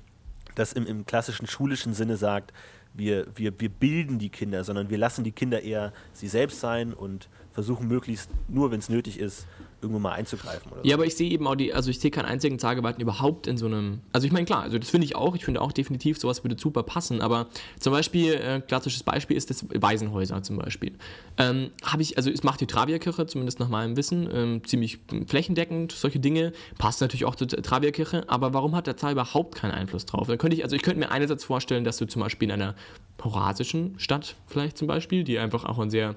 das im, im klassischen schulischen Sinne sagt, wir, wir, wir bilden die Kinder, sondern wir lassen die Kinder eher sie selbst sein und versuchen möglichst nur, wenn es nötig ist, irgendwo mal einzugreifen. Oder so. Ja, aber ich sehe eben auch die, also ich sehe keinen einzigen Zageweihten überhaupt in so einem, also ich meine, klar, also das finde ich auch, ich finde auch definitiv, sowas würde super passen, aber zum Beispiel, äh, klassisches Beispiel ist das Waisenhäuser zum Beispiel. Ähm, Habe ich, also es macht die Travierkirche, zumindest nach meinem Wissen, ähm, ziemlich flächendeckend, solche Dinge, passt natürlich auch zur Travierkirche, aber warum hat der Zar überhaupt keinen Einfluss drauf? Da könnte ich, also ich könnte mir einerseits vorstellen, dass du zum Beispiel in einer horasischen Stadt vielleicht zum Beispiel, die einfach auch ein sehr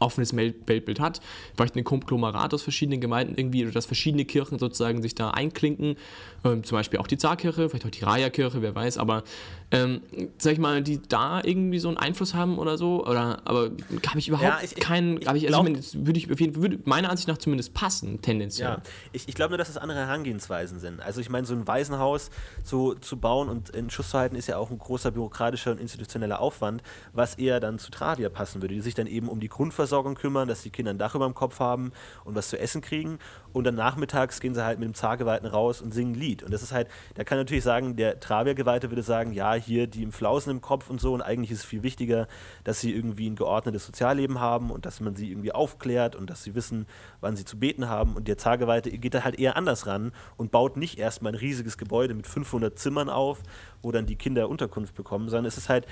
offenes Weltbild hat, vielleicht ein Konglomerat aus verschiedenen Gemeinden irgendwie oder dass verschiedene Kirchen sozusagen sich da einklinken, ähm, zum Beispiel auch die Zarkirche, vielleicht auch die Raya-Kirche, wer weiß, aber ähm, sag ich mal, die da irgendwie so einen Einfluss haben oder so, oder aber habe ich überhaupt ja, ich, keinen, ich, ich, also ich würde ich würde meiner Ansicht nach zumindest passen, tendenziell. Ja, ich, ich glaube nur, dass es andere Herangehensweisen sind. Also ich meine, so ein Waisenhaus so zu bauen und in Schuss zu halten, ist ja auch ein großer bürokratischer und institutioneller Aufwand, was eher dann zu Travia passen würde, die sich dann eben um die Grundversorgung kümmern, dass die Kinder ein Dach über dem Kopf haben und was zu essen kriegen und dann nachmittags gehen sie halt mit dem Zargeweihten raus und singen ein Lied. Und das ist halt, da kann natürlich sagen, der Travia-Geweihte würde sagen, ja, hier die im Flausen im Kopf und so und eigentlich ist es viel wichtiger, dass sie irgendwie ein geordnetes Sozialleben haben und dass man sie irgendwie aufklärt und dass sie wissen, wann sie zu beten haben. Und der Zargeweihte geht da halt eher anders ran und baut nicht erstmal ein riesiges Gebäude mit 500 Zimmern auf, wo dann die Kinder Unterkunft bekommen, sondern es ist halt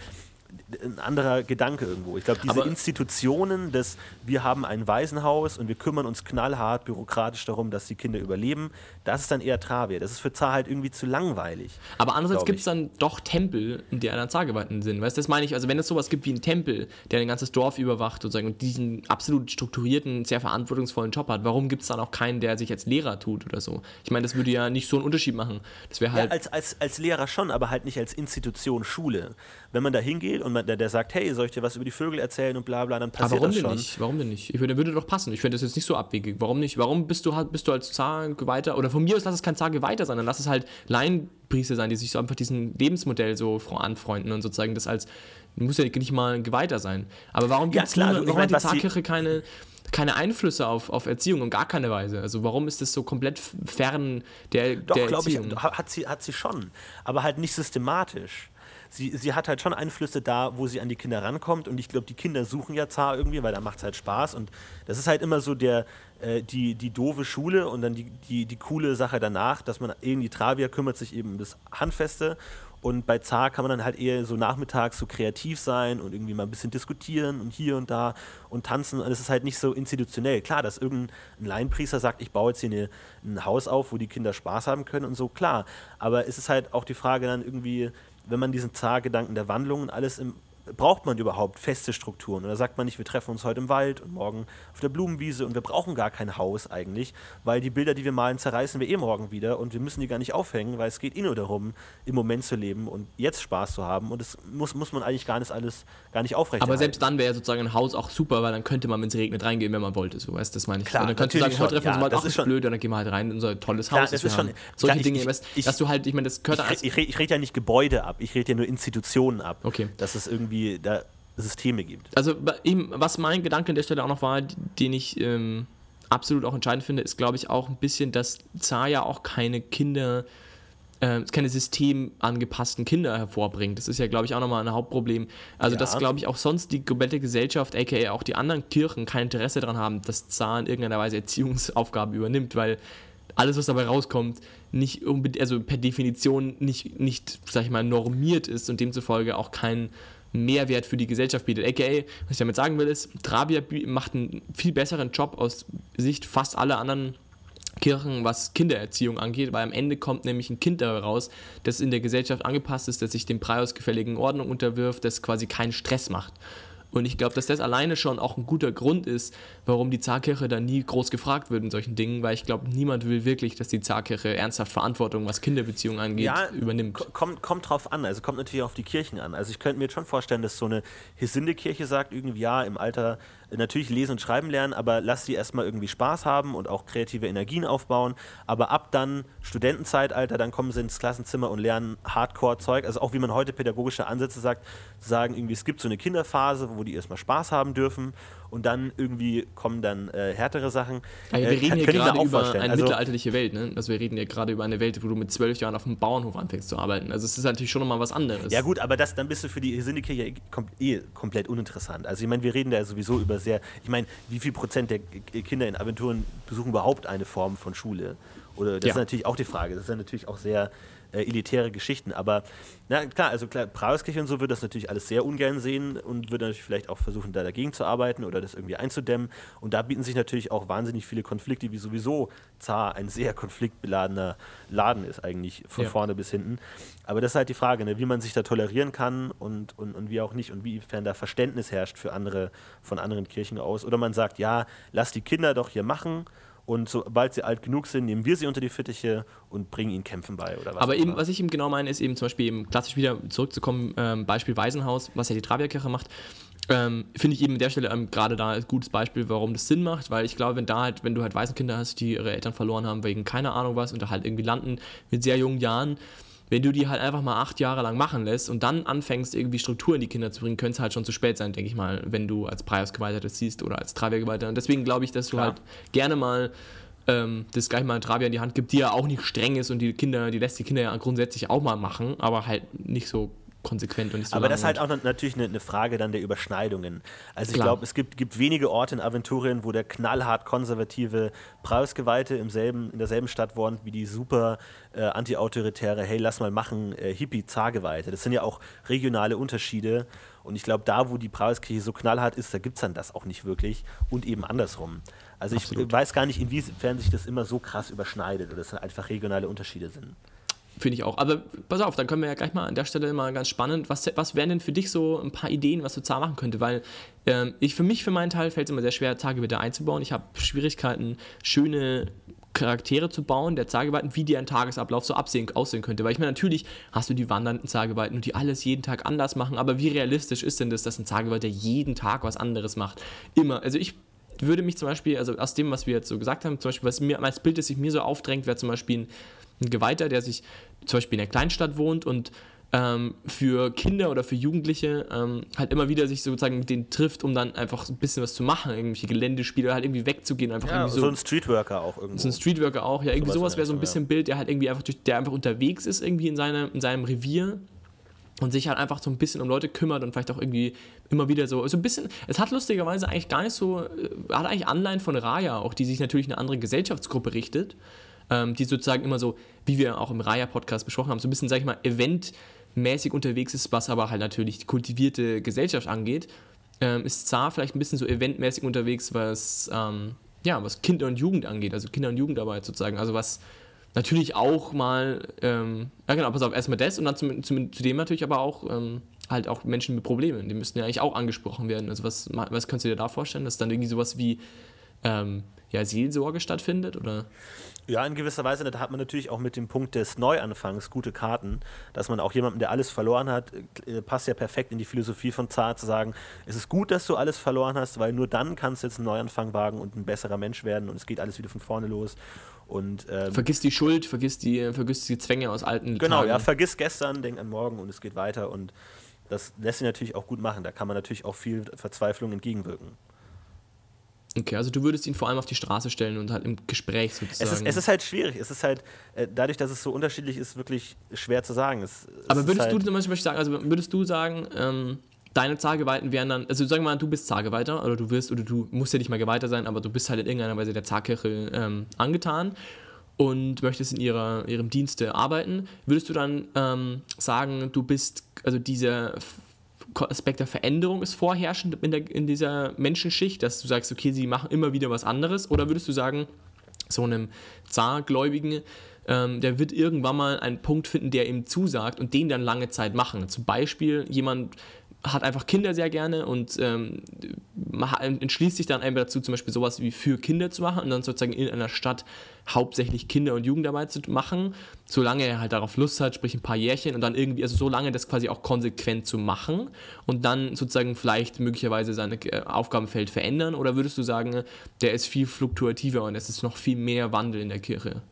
ein anderer Gedanke irgendwo. Ich glaube, diese Aber Institutionen des, wir haben ein Waisenhaus und wir kümmern uns knallhart bürokratisch darum, dass die Kinder überleben, das ist dann eher Travia. Das ist für Zar halt irgendwie zu langweilig. Aber andererseits gibt es dann doch Tempel, in der dann Zargeweihten sind. Weißt du, das meine ich, also wenn es sowas gibt wie ein Tempel, der ein ganzes Dorf überwacht sozusagen und diesen absolut strukturierten, sehr verantwortungsvollen Job hat, warum gibt es dann auch keinen, der sich als Lehrer tut oder so? Ich meine, das würde ja nicht so einen Unterschied machen. Das wäre halt. Ja, als, als, als Lehrer schon, aber halt nicht als Institution Schule. Wenn man da hingeht und man, der, der sagt, hey, soll ich dir was über die Vögel erzählen und bla bla, dann passiert aber warum das schon. Denn nicht? Warum denn nicht? Ich würde, würde doch passen. Ich finde das jetzt nicht so abwegig. Warum nicht? Warum bist du, bist du als Zargeweihter, oder von mir aus lass es kein Zargeweihter sein, dann lass es halt Laienpriester sein, die sich so einfach diesem Lebensmodell so anfreunden und sozusagen das als, muss ja nicht mal ein Geweihter sein. Aber warum gibt es ja, warum hat die Zarkirche keine keine Einflüsse auf, auf Erziehung in gar keine Weise. Also warum ist das so komplett fern der, Doch, der Erziehung? Doch, glaube ich, hat sie, hat sie schon, aber halt nicht systematisch sie, sie hat halt schon Einflüsse da, wo sie an die Kinder rankommt. Und ich glaube, die Kinder suchen ja Zar irgendwie, weil da macht es halt Spaß. Und das ist halt immer so der, äh, die, die doofe Schule und dann die, die, die coole Sache danach, dass man irgendwie Travia kümmert sich eben um das Handfeste. Und bei Zar kann man dann halt eher so nachmittags so kreativ sein und irgendwie mal ein bisschen diskutieren und hier und da und tanzen. Und es ist halt nicht so institutionell. Klar, dass irgendein Laienpriester sagt, ich baue jetzt hier eine, ein Haus auf, wo die Kinder Spaß haben können und so, klar. Aber es ist halt auch die Frage dann irgendwie, wenn man diesen Zar-Gedanken der Wandlung und alles im braucht man überhaupt feste Strukturen? Oder sagt man nicht, wir treffen uns heute im Wald und morgen auf der Blumenwiese und wir brauchen gar kein Haus eigentlich, weil die Bilder, die wir malen, zerreißen wir eh morgen wieder und wir müssen die gar nicht aufhängen, weil es geht eh nur darum, im Moment zu leben und jetzt Spaß zu haben und das muss, muss man eigentlich gar nicht alles gar nicht aufrechterhalten. Aber selbst dann wäre sozusagen ein Haus auch super, weil dann könnte man, wenn es regnet, reingehen, wenn man wollte, so weißt das meine ich. Klar, und dann könntest du sagen, heute treffen wir uns mal, das ist schon blöd, und dann gehen wir halt rein in unser tolles klar, Haus. Das ist schon, Solche klar, Dinge, ich, weißt, ich, dass du halt, ich meine, das gehört Ich, ich, ich rede ja nicht Gebäude ab, ich rede ja nur Institutionen ab. Okay. Das ist irgendwie, da Systeme gibt. Also was mein Gedanke an der Stelle auch noch war, den ich ähm, absolut auch entscheidend finde, ist glaube ich auch ein bisschen, dass Zar ja auch keine Kinder, äh, keine systemangepassten Kinder hervorbringt. Das ist ja glaube ich auch nochmal ein Hauptproblem. Also ja. dass glaube ich auch sonst die komplette Gesellschaft, aka auch die anderen Kirchen, kein Interesse daran haben, dass Zar in irgendeiner Weise Erziehungsaufgaben übernimmt, weil alles, was dabei rauskommt, nicht also per Definition nicht, nicht, sag ich mal, normiert ist und demzufolge auch kein Mehrwert für die Gesellschaft bietet. AKA, was ich damit sagen will, ist, Trabia macht einen viel besseren Job aus Sicht fast aller anderen Kirchen, was Kindererziehung angeht, weil am Ende kommt nämlich ein Kind raus, das in der Gesellschaft angepasst ist, das sich dem preisgefälligen Ordnung unterwirft, das quasi keinen Stress macht. Und ich glaube, dass das alleine schon auch ein guter Grund ist, warum die Zarkirche da nie groß gefragt wird in solchen Dingen, weil ich glaube, niemand will wirklich, dass die Zarkirche ernsthaft Verantwortung, was Kinderbeziehungen angeht, ja, übernimmt. Kommt, kommt drauf an, also kommt natürlich auf die Kirchen an. Also ich könnte mir jetzt schon vorstellen, dass so eine Hesinde-Kirche sagt, irgendwie ja, im Alter natürlich lesen und schreiben lernen, aber lass sie erstmal irgendwie Spaß haben und auch kreative Energien aufbauen. Aber ab dann Studentenzeitalter, dann kommen sie ins Klassenzimmer und lernen Hardcore-Zeug. Also auch wie man heute pädagogische Ansätze sagt, sagen irgendwie, es gibt so eine Kinderphase, wo die erstmal Spaß haben dürfen und dann irgendwie kommen dann äh, härtere Sachen. Also wir äh, reden hier gerade über vorstellen. eine also, mittelalterliche Welt, ne? Also wir reden ja gerade über eine Welt, wo du mit zwölf Jahren auf dem Bauernhof anfängst zu arbeiten. Also es ist natürlich schon nochmal was anderes. Ja gut, aber das, dann bist du für die Syndikirche eh komplett uninteressant. Also ich meine, wir reden da sowieso über sehr, ich meine, wie viel Prozent der Kinder in Aventuren besuchen überhaupt eine Form von Schule? Oder das ja. ist natürlich auch die Frage. Das ist ja natürlich auch sehr äh, elitäre Geschichten. Aber na klar, also klar, Brauerskirche und so würde das natürlich alles sehr ungern sehen und würde natürlich vielleicht auch versuchen, da dagegen zu arbeiten oder das irgendwie einzudämmen. Und da bieten sich natürlich auch wahnsinnig viele Konflikte, wie sowieso Zar ein sehr konfliktbeladener Laden ist, eigentlich von ja. vorne bis hinten. Aber das ist halt die Frage, ne, wie man sich da tolerieren kann und, und, und wie auch nicht und wiefern da Verständnis herrscht für andere von anderen Kirchen aus. Oder man sagt, ja, lass die Kinder doch hier machen und sobald sie alt genug sind, nehmen wir sie unter die Fittiche und bringen ihnen Kämpfen bei oder was. Aber eben, was ich eben genau meine, ist eben zum Beispiel eben klassisch wieder zurückzukommen, ähm, Beispiel Waisenhaus, was ja die Travierkirche macht. Ähm, Finde ich eben an der Stelle ähm, gerade da ein gutes Beispiel, warum das Sinn macht, weil ich glaube, wenn da halt, wenn du halt Waisenkinder hast, die ihre Eltern verloren haben wegen keine Ahnung was und da halt irgendwie landen mit sehr jungen Jahren, wenn du die halt einfach mal acht Jahre lang machen lässt und dann anfängst, irgendwie Struktur in die Kinder zu bringen, könnte es halt schon zu spät sein, denke ich mal, wenn du als Preisgeweihter das siehst oder als Traviergeweihter. Und deswegen glaube ich, dass du Klar. halt gerne mal ähm, das gleich mal ein Travier in die Hand gibt, die ja auch nicht streng ist und die Kinder, die lässt die Kinder ja grundsätzlich auch mal machen, aber halt nicht so konsequent und nicht so Aber das ist halt auch natürlich eine, eine, Frage dann der Überschneidungen. Also ich glaube, es gibt, gibt wenige Orte in Aventurien, wo der knallhart konservative Preisgeweihte im selben, in derselben Stadt wohnt wie die super äh, anti-autoritäre, hey, lass mal machen, äh, Hippie-Zargeweihte. Das sind ja auch regionale Unterschiede. Und ich glaube, da, wo die Brauskirche so knallhart ist, da gibt es dann das auch nicht wirklich. Und eben andersrum. Also Absolut. ich weiß gar nicht, inwiefern sich das immer so krass überschneidet oder es einfach regionale Unterschiede sind. Finde ich auch. Aber pass auf, dann können wir ja gleich mal an der Stelle mal ganz spannend, was, was wären denn für dich so ein paar Ideen, was du Zar machen könnte? Weil ähm, ich für mich, für meinen Teil, fällt es immer sehr schwer, Tagebilder einzubauen. Ich habe Schwierigkeiten, schöne Charaktere zu bauen, der Zageweiten, wie deren Tagesablauf so absehen, aussehen könnte. Weil ich meine, natürlich hast du die wandernden Zageweiten und die alles jeden Tag anders machen, aber wie realistisch ist denn das, dass ein Zageweiter jeden Tag was anderes macht? Immer. Also ich würde mich zum Beispiel, also aus dem, was wir jetzt so gesagt haben, zum Beispiel, was mir als Bild, das sich mir so aufdrängt, wäre zum Beispiel ein ein Geweihter, der sich zum Beispiel in der Kleinstadt wohnt und ähm, für Kinder oder für Jugendliche ähm, halt immer wieder sich sozusagen mit denen trifft, um dann einfach ein bisschen was zu machen, irgendwelche Geländespiele halt irgendwie wegzugehen. Einfach ja, irgendwie so, so ein Streetworker auch irgendwo. So ein Streetworker auch, ja, irgendwie sowas, sowas wäre so ein bisschen ja. Bild, der halt irgendwie einfach, durch, der einfach unterwegs ist irgendwie in, seine, in seinem Revier und sich halt einfach so ein bisschen um Leute kümmert und vielleicht auch irgendwie immer wieder so, so ein bisschen, es hat lustigerweise eigentlich gar nicht so, äh, hat eigentlich Anleihen von Raya auch, die sich natürlich eine andere Gesellschaftsgruppe richtet ähm, die sozusagen immer so, wie wir auch im Raya-Podcast besprochen haben, so ein bisschen, sag ich mal, eventmäßig unterwegs ist, was aber halt natürlich die kultivierte Gesellschaft angeht. Ähm, ist Zar vielleicht ein bisschen so eventmäßig unterwegs, was, ähm, ja, was Kinder und Jugend angeht, also Kinder- und Jugendarbeit sozusagen, also was natürlich auch mal, ähm, ja genau, pass auf, erstmal das und dann zum, zum, zudem natürlich aber auch ähm, halt auch Menschen mit Problemen, die müssten ja eigentlich auch angesprochen werden. Also was, was kannst du dir da vorstellen, dass dann irgendwie sowas wie ähm, ja, Seelsorge stattfindet? Oder? Ja, in gewisser Weise da hat man natürlich auch mit dem Punkt des Neuanfangs gute Karten, dass man auch jemanden, der alles verloren hat, äh, passt ja perfekt in die Philosophie von Zar zu sagen, es ist gut, dass du alles verloren hast, weil nur dann kannst du jetzt einen Neuanfang wagen und ein besserer Mensch werden und es geht alles wieder von vorne los. Und, ähm, vergiss die Schuld, vergiss die, vergiss die Zwänge aus alten Genau, Tagen. ja, vergiss gestern, denk an morgen und es geht weiter und das lässt sich natürlich auch gut machen. Da kann man natürlich auch viel Verzweiflung entgegenwirken. Okay, also du würdest ihn vor allem auf die Straße stellen und halt im Gespräch sozusagen. Es ist, es ist halt schwierig. Es ist halt, äh, dadurch, dass es so unterschiedlich ist, wirklich schwer zu sagen. Es, es Aber würdest halt du zum Beispiel sagen, also würdest du sagen, ähm, deine Zahlgeweihten wären dann, also sagen wir mal, du bist Zahlgeweihter oder du wirst, oder du musst ja nicht mal Geweihter sein, aber du bist halt in irgendeiner Weise der Zarkirche ähm, angetan und möchtest in ihrer, ihrem Dienste arbeiten, würdest du dann ähm, sagen, du bist, also dieser Aspekt der Veränderung ist vorherrschend in, der, in dieser Menschenschicht, dass du sagst, okay, sie machen immer wieder was anderes? Oder würdest du sagen, so einem Zargläubigen, ähm, der wird irgendwann mal einen Punkt finden, der ihm zusagt und den dann lange Zeit machen? Zum Beispiel jemand hat einfach Kinder sehr gerne und ähm, entschließt sich dann einfach dazu, zum Beispiel sowas wie für Kinder zu machen und dann sozusagen in einer Stadt hauptsächlich Kinder- und Jugendarbeit zu machen, solange er halt darauf Lust hat, sprich ein paar Jährchen und dann irgendwie, also solange das quasi auch konsequent zu machen und dann sozusagen vielleicht möglicherweise seine äh, Aufgabenfeld verändern oder würdest du sagen, der ist viel fluktuativer und es ist noch viel mehr Wandel in der Kirche?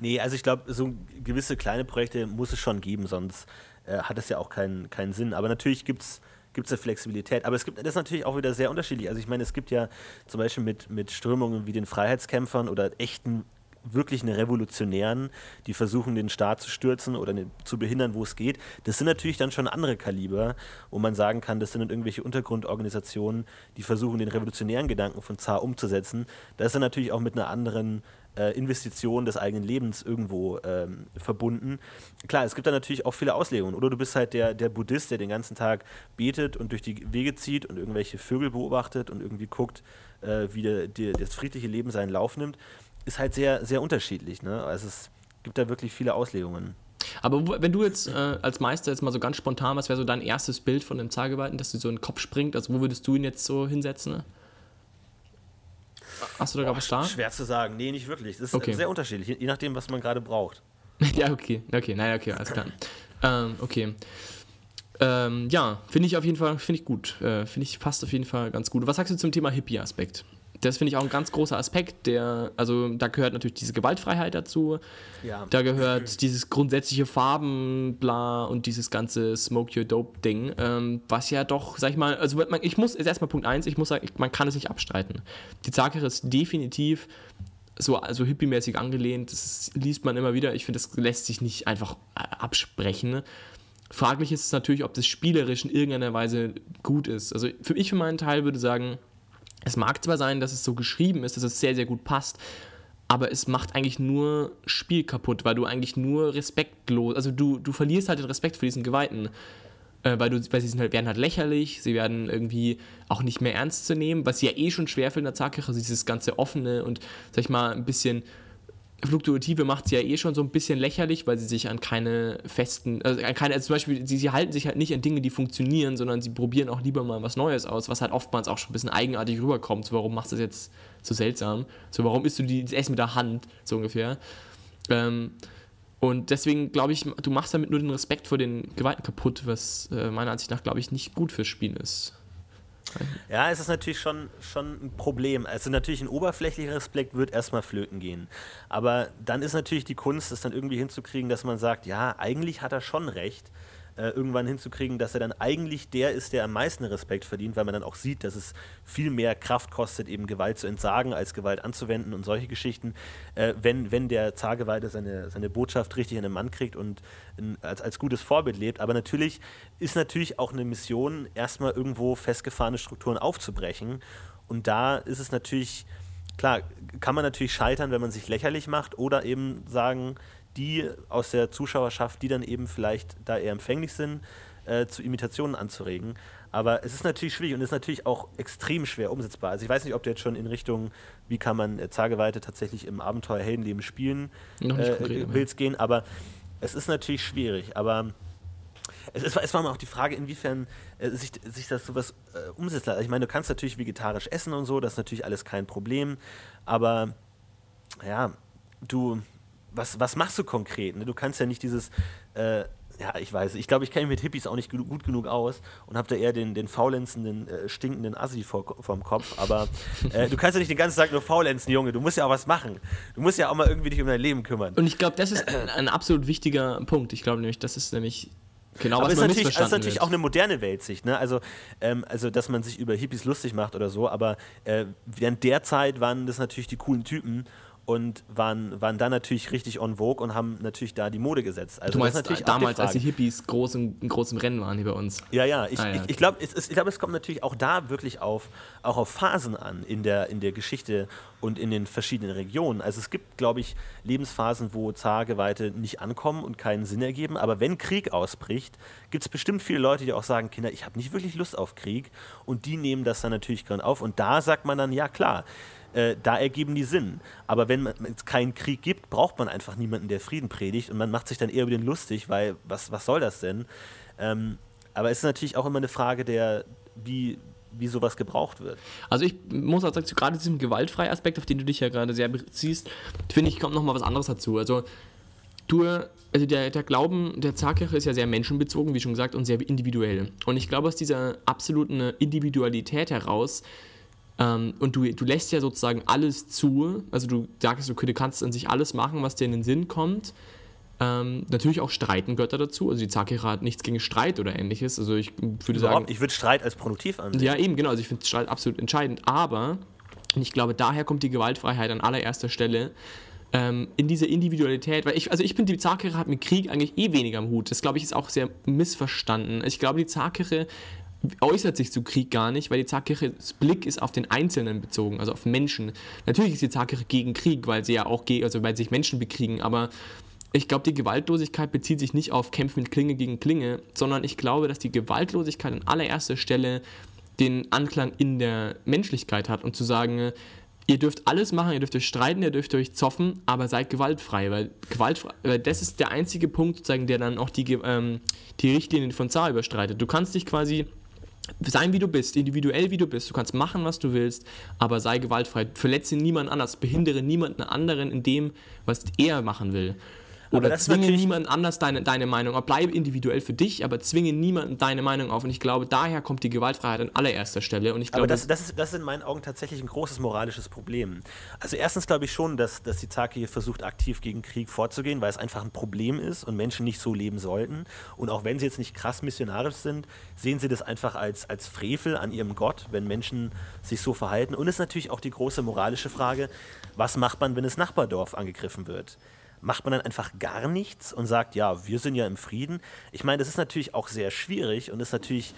Nee, also ich glaube, so gewisse kleine Projekte muss es schon geben, sonst äh, hat es ja auch keinen, keinen Sinn. Aber natürlich gibt es eine Flexibilität. Aber es gibt das ist natürlich auch wieder sehr unterschiedlich. Also ich meine, es gibt ja zum Beispiel mit, mit Strömungen wie den Freiheitskämpfern oder echten wirklichen Revolutionären, die versuchen, den Staat zu stürzen oder zu behindern, wo es geht. Das sind natürlich dann schon andere Kaliber, wo man sagen kann, das sind irgendwelche Untergrundorganisationen, die versuchen, den revolutionären Gedanken von Zar umzusetzen. Das ist dann natürlich auch mit einer anderen äh, Investition des eigenen Lebens irgendwo ähm, verbunden. Klar, es gibt da natürlich auch viele Auslegungen. Oder du bist halt der, der Buddhist, der den ganzen Tag betet und durch die Wege zieht und irgendwelche Vögel beobachtet und irgendwie guckt, äh, wie der, der, das friedliche Leben seinen Lauf nimmt. Ist halt sehr, sehr unterschiedlich. Ne? Also es gibt da wirklich viele Auslegungen. Aber wenn du jetzt äh, als Meister jetzt mal so ganz spontan, was wäre so dein erstes Bild von dem Zahlgeweihten, dass du so in den Kopf springt? Also wo würdest du ihn jetzt so hinsetzen? Ne? Hast du da gerade was da? Schwer zu sagen. Nee, nicht wirklich. Das ist Okay. sehr unterschiedlich, je- nachdem, was man gerade braucht. ja, okay. Okay, naja, okay, alles klar. ähm, okay. Ähm, ja, finde ich auf jeden Fall, finde ich gut. Äh, finde ich passt auf jeden Fall ganz gut. Was sagst du zum Thema Hippie-Aspekt? Das finde ich auch ein ganz großer Aspekt, der, also da gehört natürlich diese Gewaltfreiheit dazu, Ja. da gehört dieses grundsätzliche Farben, bla und dieses ganze Smoke Your Dope Ding, ähm, was ja doch, sag ich mal, also man, ich muss, ist erstmal Punkt eins, ich muss sagen, man kann es nicht abstreiten. Die Sache ist definitiv so also hippie-mäßig angelehnt, das liest man immer wieder. Ich finde, das lässt sich nicht einfach äh, absprechen. Fraglich ist es natürlich, ob das spielerisch in irgendeiner Weise gut ist. Also für ich für meinen Teil würde sagen, es mag zwar sein, dass es so geschrieben ist, dass es sehr, sehr gut passt, aber es macht eigentlich nur Spiel kaputt, weil du eigentlich nur respektlos, also du, du verlierst halt den Respekt vor diesen Geweihten. Äh, weil, du, weil sie sind halt, werden halt lächerlich, sie werden irgendwie auch nicht mehr ernst zu nehmen, was sie ja eh schon schwerfällt in der Zarkirche, also dieses ganze offene und, sag ich mal, ein bisschen Fluktuative macht sie ja eh schon so ein bisschen lächerlich, weil sie sich an keine festen, also an keine, also zum Beispiel, sie, sie halten sich halt nicht an Dinge, die funktionieren, sondern sie probieren auch lieber mal was Neues aus, was halt oftmals auch schon ein bisschen eigenartig rüberkommt. So, warum machst du das jetzt so seltsam? So, warum isst du die, das Essen mit der Hand, so ungefähr? Ähm, und deswegen glaube ich, du machst damit nur den Respekt vor den Gewalten kaputt, was äh, meiner Ansicht nach, glaube ich, nicht gut fürs Spiel ist. Ja, es ist natürlich schon, schon ein Problem. Also natürlich ein oberflächlicher Respekt wird erstmal flöten gehen. Aber dann ist natürlich die Kunst, es dann irgendwie hinzukriegen, dass man sagt, ja, eigentlich hat er schon recht. Äh, irgendwann hinzukriegen, dass er dann eigentlich der ist, der am meisten Respekt verdient, weil man dann auch sieht, dass es viel mehr Kraft kostet, eben Gewalt zu entsagen, als Gewalt anzuwenden und solche Geschichten. Äh, wenn, wenn der Zageweide seine, seine Botschaft richtig in den Mann kriegt und in, als, als gutes Vorbild lebt. Aber natürlich ist natürlich auch eine Mission, erstmal irgendwo festgefahrene Strukturen aufzubrechen. Und da ist es natürlich, klar, kann man natürlich scheitern, wenn man sich lächerlich macht oder eben sagen, die aus der Zuschauerschaft, die dann eben vielleicht da eher empfänglich sind, äh, zu Imitationen anzuregen. Aber es ist natürlich schwierig und es ist natürlich auch extrem schwer umsetzbar. Also ich weiß nicht, ob du jetzt schon in Richtung, wie kann man äh, Zageweite tatsächlich im Abenteuer Heldenleben spielen, äh, willst gehen, aber es ist natürlich schwierig. Aber es, war, es war mal auch die Frage, inwiefern äh, sich, sich das sowas äh, umsetzt. Also ich meine, du kannst natürlich vegetarisch essen und so, das ist natürlich alles kein Problem. Aber ja, du, was, was machst du konkret? Ne? Du kannst ja nicht dieses, äh, ja, ich weiß, ich glaube, ich kenne mich mit Hippies auch nicht gut genug aus und habe da eher den, den faulenzenden, äh, stinkenden Assi vor, vorm Kopf. Aber äh, du kannst ja nicht den ganzen Tag nur faulenzen, Junge. Du musst ja auch was machen. Du musst ja auch mal irgendwie dich um dein Leben kümmern. Und ich glaube, das ist ein, ein absolut wichtiger Punkt. Ich glaube nämlich, das ist nämlich genau, Aber was ist man natürlich, das ist natürlich wird. auch eine moderne Weltsicht, ne? Also, ähm, also, dass man sich über Hippies lustig macht oder so, aber äh, während der Zeit waren das natürlich die coolen Typen und waren, waren da natürlich richtig on vogue und haben natürlich da die Mode gesetzt. Also Du meinst natürlich damals, als die. Hippies groß im, in großem Rennen waren hier bei uns. Ja, ja, ich, Ah, ja, ich, ich glaube, es, es, ich glaub, es kommt natürlich auch da wirklich auf, auch auf Phasen an in der, in der Geschichte und in den verschiedenen Regionen. Also es gibt, glaube ich, Lebensphasen, wo Zahlgeweihte nicht ankommen und keinen Sinn ergeben. Aber wenn Krieg ausbricht, gibt es bestimmt viele Leute, die auch sagen, Kinder, ich habe nicht wirklich Lust auf Krieg. Und die nehmen das dann natürlich gern auf. Und da sagt man dann, ja klar, äh, da ergeben die Sinn. Aber wenn es keinen Krieg gibt, braucht man einfach niemanden, der Frieden predigt. Und man macht sich dann eher über den lustig, weil was, was soll das denn? Ähm, aber es ist natürlich auch immer eine Frage der, wie, wie sowas gebraucht wird. Also ich muss auch sagen, gerade diesem gewaltfreien Aspekt, auf den du dich ja gerade sehr beziehst, finde ich, kommt noch mal was anderes dazu. Also du, also der, der Glauben der Zarkirche ist ja sehr menschenbezogen, wie schon gesagt, und sehr individuell. Und ich glaube, aus dieser absoluten Individualität heraus, ähm, und du, du lässt ja sozusagen alles zu, also du sagst, okay, du kannst an sich alles machen, was dir in den Sinn kommt. Ähm, natürlich auch streiten gehört da dazu. Also die Zarkirche hat nichts gegen Streit oder ähnliches. Also ich würde sagen, ich würde Streit als produktiv ansehen. ja, eben, genau. Also ich finde Streit absolut entscheidend. Aber, und ich glaube, daher kommt die Gewaltfreiheit an allererster Stelle. Ähm, in dieser Individualität, weil ich, also ich finde, die Zarkirche hat mit Krieg eigentlich eh weniger am Hut. Das, glaube ich, ist auch sehr missverstanden. Ich glaube, die Zarkirche äußert sich zu Krieg gar nicht, weil die Zarkirches Blick ist auf den Einzelnen bezogen, also auf Menschen. Natürlich ist die Zarkirche gegen Krieg, weil sie ja auch, ge also weil sich Menschen bekriegen, aber ich glaube, die Gewaltlosigkeit bezieht sich nicht auf Kämpfen mit Klinge gegen Klinge, sondern ich glaube, dass die Gewaltlosigkeit an allererster Stelle den Anklang in der Menschlichkeit hat und zu sagen, ihr dürft alles machen, ihr dürft euch streiten, ihr dürft euch zoffen, aber seid gewaltfrei, weil gewaltfrei, weil das ist der einzige Punkt, der dann auch die, ähm, die Richtlinien von Zar überstreitet. Du kannst dich quasi sein, wie du bist, individuell, wie du bist. Du kannst machen, was du willst, aber sei gewaltfrei. Verletze niemanden anders, behindere niemanden anderen in dem, was er machen will. Oder zwinge niemanden anders deine, deine Meinung auf. Bleibe individuell für dich, aber zwinge niemanden deine Meinung auf. Und ich glaube, daher kommt die Gewaltfreiheit an allererster Stelle. Und ich glaube, aber das, das, ist, das ist in meinen Augen tatsächlich ein großes moralisches Problem. Also erstens glaube ich schon, dass, dass die Zaki hier versucht, aktiv gegen Krieg vorzugehen, weil es einfach ein Problem ist und Menschen nicht so leben sollten. Und auch wenn sie jetzt nicht krass missionarisch sind, sehen sie das einfach als, als Frevel an ihrem Gott, wenn Menschen sich so verhalten. Und es ist natürlich auch die große moralische Frage, was macht man, wenn das Nachbardorf angegriffen wird? Macht man dann einfach gar nichts und sagt, ja, wir sind ja im Frieden. Ich meine, das ist natürlich auch sehr schwierig und ist natürlich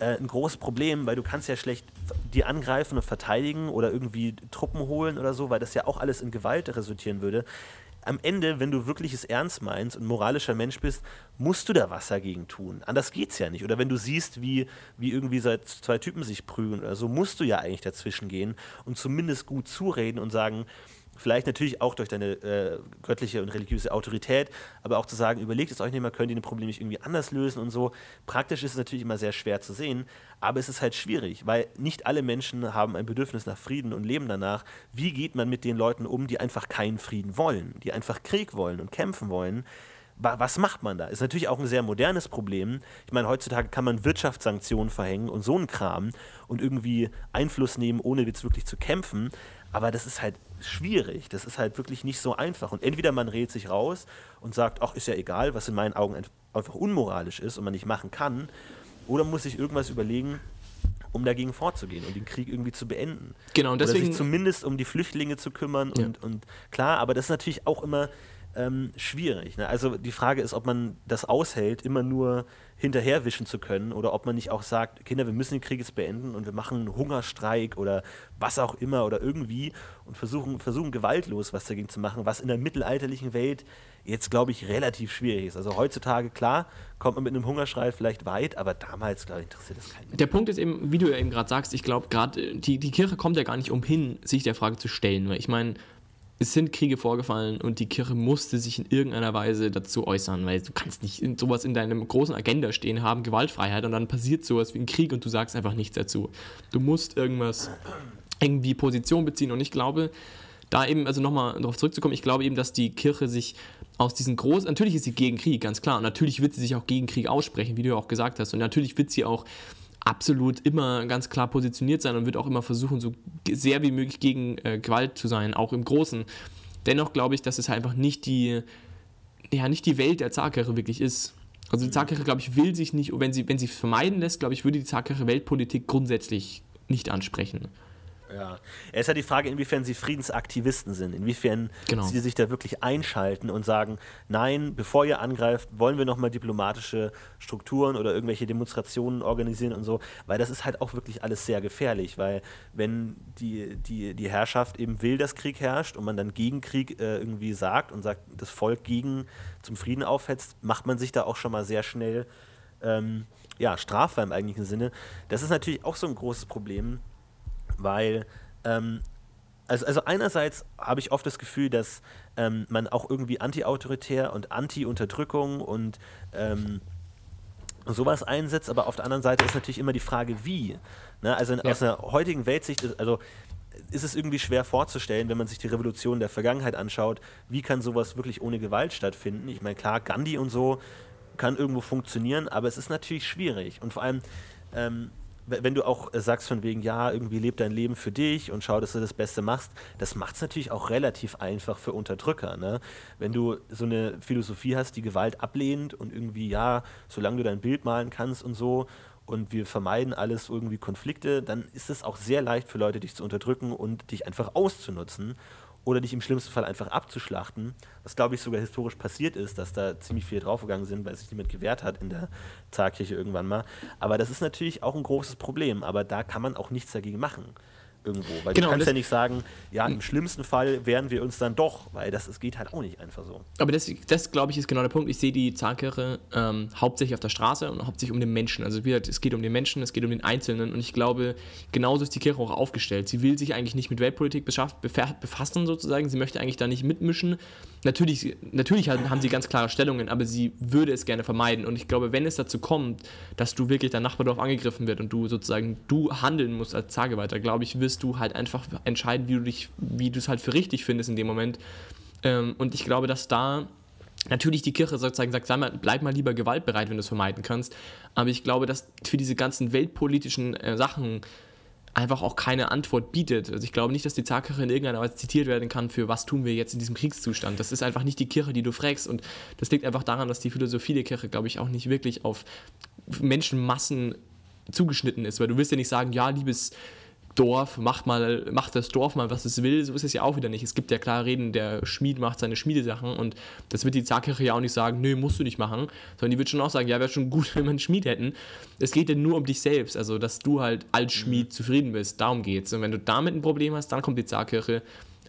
äh, ein großes Problem, weil du kannst ja schlecht die angreifen und verteidigen oder irgendwie Truppen holen oder so, weil das ja auch alles in Gewalt resultieren würde. Am Ende, wenn du wirklich es ernst meinst und moralischer Mensch bist, musst du da was dagegen tun. Anders geht's ja nicht. Oder wenn du siehst, wie, wie irgendwie seit zwei Typen sich prügeln oder so, musst du ja eigentlich dazwischen gehen und zumindest gut zureden und sagen, Vielleicht natürlich auch durch deine äh, göttliche und religiöse Autorität, aber auch zu sagen, überlegt es euch nicht mal, könnt ihr ein Problem nicht irgendwie anders lösen und so. Praktisch ist es natürlich immer sehr schwer zu sehen, aber es ist halt schwierig, weil nicht alle Menschen haben ein Bedürfnis nach Frieden und leben danach. Wie geht man mit den Leuten um, die einfach keinen Frieden wollen, die einfach Krieg wollen und kämpfen wollen? was macht man da? Ist natürlich auch ein sehr modernes Problem. Ich meine, heutzutage kann man Wirtschaftssanktionen verhängen und so einen Kram und irgendwie Einfluss nehmen, ohne jetzt wirklich zu kämpfen. Aber das ist halt schwierig. Das ist halt wirklich nicht so einfach. Und entweder man redet sich raus und sagt, ach, ist ja egal, was in meinen Augen einfach unmoralisch ist und man nicht machen kann, oder muss sich irgendwas überlegen, um dagegen vorzugehen und den Krieg irgendwie zu beenden. Genau, und deswegen. Oder sich zumindest um die Flüchtlinge zu kümmern ja. und, und klar, aber das ist natürlich auch immer ähm, schwierig. Ne? Also die Frage ist, ob man das aushält, immer nur hinterherwischen zu können oder ob man nicht auch sagt, Kinder, wir müssen den Krieg jetzt beenden und wir machen einen Hungerstreik oder was auch immer oder irgendwie und versuchen, versuchen gewaltlos was dagegen zu machen, was in der mittelalterlichen Welt jetzt, glaube ich, relativ schwierig ist. Also heutzutage, klar, kommt man mit einem Hungerschrei vielleicht weit, aber damals, glaube ich, interessiert das keinen. Der Punkt ist eben, wie du ja eben gerade sagst, ich glaube, gerade die, die Kirche kommt ja gar nicht umhin, sich der Frage zu stellen, weil ich meine, es sind Kriege vorgefallen und die Kirche musste sich in irgendeiner Weise dazu äußern, weil du kannst nicht sowas in deinem großen Agenda stehen haben, Gewaltfreiheit und dann passiert sowas wie ein Krieg und du sagst einfach nichts dazu. Du musst irgendwas irgendwie Position beziehen und ich glaube, da eben, also nochmal darauf zurückzukommen, ich glaube eben, dass die Kirche sich aus diesen großen, natürlich ist sie gegen Krieg, ganz klar, und natürlich wird sie sich auch gegen Krieg aussprechen, wie du ja auch gesagt hast, und natürlich wird sie auch absolut immer ganz klar positioniert sein und wird auch immer versuchen, so sehr wie möglich gegen äh, Gewalt zu sein, auch im Großen. Dennoch glaube ich, dass es halt einfach nicht die, ja, nicht die Welt der Zarkirche wirklich ist. Also die Zarkirche, glaube ich, will sich nicht, wenn sie, wenn sie es vermeiden lässt, glaube ich, würde die Zarkirche Weltpolitik grundsätzlich nicht ansprechen. Ja, es ist ja die Frage, inwiefern sie Friedensaktivisten sind, inwiefern genau. sie sich da wirklich einschalten und sagen, nein, bevor ihr angreift, wollen wir nochmal diplomatische Strukturen oder irgendwelche Demonstrationen organisieren und so, weil das ist halt auch wirklich alles sehr gefährlich, weil wenn die, die, die Herrschaft eben will, dass Krieg herrscht und man dann gegen Krieg äh, irgendwie sagt und sagt, das Volk gegen zum Frieden aufhetzt, macht man sich da auch schon mal sehr schnell ähm, ja, strafbar im eigentlichen Sinne. Das ist natürlich auch so ein großes Problem, weil ähm, also, also einerseits habe ich oft das Gefühl, dass ähm, man auch irgendwie anti-autoritär und anti-Unterdrückung und ähm, sowas einsetzt, aber auf der anderen Seite ist natürlich immer die Frage, wie. Ne? Also ja. aus einer heutigen Weltsicht, ist, also ist es irgendwie schwer vorzustellen, wenn man sich die Revolution der Vergangenheit anschaut, wie kann sowas wirklich ohne Gewalt stattfinden? Ich meine, klar, Gandhi und so kann irgendwo funktionieren, aber es ist natürlich schwierig. Und vor allem, ähm, wenn du auch sagst von wegen, ja, irgendwie lebt dein Leben für dich und schau, dass du das Beste machst, das macht es natürlich auch relativ einfach für Unterdrücker. Ne? Wenn du so eine Philosophie hast, die Gewalt ablehnt und irgendwie, ja, solange du dein Bild malen kannst und so und wir vermeiden alles irgendwie Konflikte, dann ist es auch sehr leicht für Leute, dich zu unterdrücken und dich einfach auszunutzen oder dich im schlimmsten Fall einfach abzuschlachten, was glaube ich sogar historisch passiert ist, dass da ziemlich viele draufgegangen sind, weil sich niemand gewehrt hat in der Zarkirche irgendwann mal. Aber das ist natürlich auch ein großes Problem, aber da kann man auch nichts dagegen machen. Irgendwo. Weil Genau, du kannst das- ja nicht sagen, ja, im schlimmsten Fall wehren wir uns dann doch, weil das, es geht halt auch nicht einfach so. Aber das, das glaube ich, ist genau der Punkt. Ich sehe die Pfarrkirche ähm, hauptsächlich auf der Straße und hauptsächlich um den Menschen. Also wie gesagt, es geht um den Menschen, es geht um den Einzelnen und ich glaube, genauso ist die Kirche auch aufgestellt. Sie will sich eigentlich nicht mit Weltpolitik befassen sozusagen. Sie möchte eigentlich da nicht mitmischen. Natürlich, natürlich haben sie ganz klare Stellungen, aber sie würde es gerne vermeiden. Und ich glaube, wenn es dazu kommt, dass du wirklich dein Nachbardorf angegriffen wird und du sozusagen du handeln musst als Tageweiter, glaube ich, wirst du halt einfach entscheiden, wie du dich, wie du es halt für richtig findest in dem Moment. Ähm, und ich glaube, dass da natürlich die Kirche sozusagen sagt, sei mal, bleib mal lieber gewaltbereit, wenn du es vermeiden kannst. Aber ich glaube, dass für diese ganzen weltpolitischen äh, Sachen einfach auch keine Antwort bietet. Also ich glaube nicht, dass die Zarkirche in irgendeiner Weise zitiert werden kann für was tun wir jetzt in diesem Kriegszustand. Das ist einfach nicht die Kirche, die du fragst und das liegt einfach daran, dass die Philosophie der Kirche, glaube ich, auch nicht wirklich auf Menschenmassen zugeschnitten ist, weil du willst ja nicht sagen, ja, liebes Dorf, macht mal, macht das Dorf mal, was es will, so ist es ja auch wieder nicht. Es gibt ja klar Reden, der Schmied macht seine Schmiedesachen und das wird die Zarkirche ja auch nicht sagen, nö, musst du nicht machen, sondern die wird schon auch sagen, ja, wäre schon gut, wenn wir einen Schmied hätten. Es geht ja nur um dich selbst, also dass du halt als Schmied zufrieden bist, darum geht's. Und wenn du damit ein Problem hast, dann kommt die Zarkirche,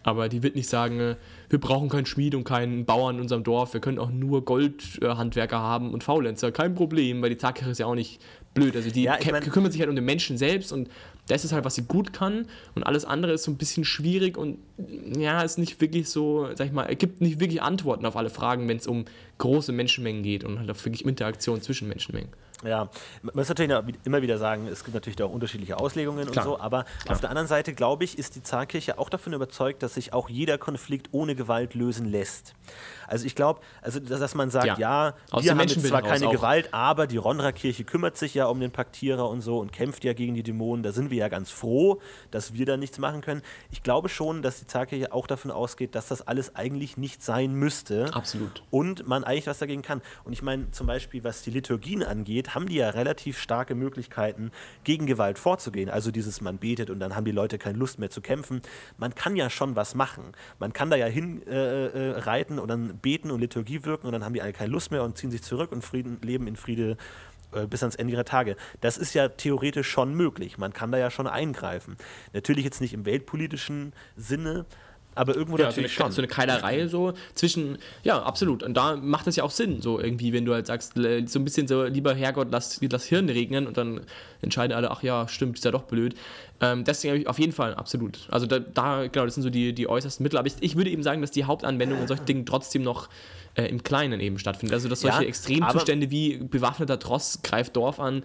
aber die wird nicht sagen, äh, wir brauchen keinen Schmied und keinen Bauern in unserem Dorf, wir können auch nur Goldhandwerker haben und Faulenzer, kein Problem, weil die Zarkirche ist ja auch nicht blöd. Also die Ja, ich kä- mein- kümmert sich halt um den Menschen selbst und das ist halt, was sie gut kann und alles andere ist so ein bisschen schwierig und ja, ist nicht wirklich so, sag ich mal, gibt nicht wirklich Antworten auf alle Fragen, wenn es um große Menschenmengen geht und halt auch wirklich Interaktion zwischen Menschenmengen. Ja, man muss natürlich immer wieder sagen, es gibt natürlich da auch unterschiedliche Auslegungen Klar. und so, aber auf der anderen Seite, glaube ich, ist die Zarkirche auch davon überzeugt, dass sich auch jeder Konflikt ohne Gewalt lösen lässt. Also ich glaube, also dass man sagt, Ja. ja, Aus wir haben zwar keine. Gewalt, aber die Ronra-Kirche kümmert sich ja um den Paktierer und so und kämpft ja gegen die Dämonen. Da sind wir ja ganz froh, dass wir da nichts machen können. Ich glaube schon, dass die Zarkirche auch davon ausgeht, dass das alles eigentlich nicht sein müsste Absolut. und man eigentlich was dagegen kann. Und ich meine, zum Beispiel, was die Liturgien angeht, haben die ja relativ starke Möglichkeiten, gegen Gewalt vorzugehen. Also dieses, man betet und dann haben die Leute keine Lust mehr zu kämpfen. Man kann ja schon was machen. Man kann da ja hin äh, äh, und dann beten und Liturgie wirken und dann haben die alle keine Lust mehr und ziehen sich zurück und Frieden, leben in Friede äh, bis ans Ende ihrer Tage. Das ist ja theoretisch schon möglich. Man kann da ja schon eingreifen. Natürlich jetzt nicht im weltpolitischen Sinne, aber irgendwo Ja, so eine, natürlich schon. so eine Keilerei so zwischen, ja, absolut. Und da macht das ja auch Sinn, so irgendwie, wenn du halt sagst, so ein bisschen so, lieber Herrgott, lass das Hirn regnen und dann entscheiden alle, ach ja, stimmt, ist ja doch blöd. Ähm, deswegen habe ich auf jeden Fall, absolut. Also da, da, genau, das sind so die, die äußersten Mittel. Aber ich, ich würde eben sagen, dass die Hauptanwendung in solchen Dingen trotzdem noch äh, im Kleinen eben stattfindet. Also dass solche Ja, Extremzustände wie bewaffneter Tross greift Dorf an,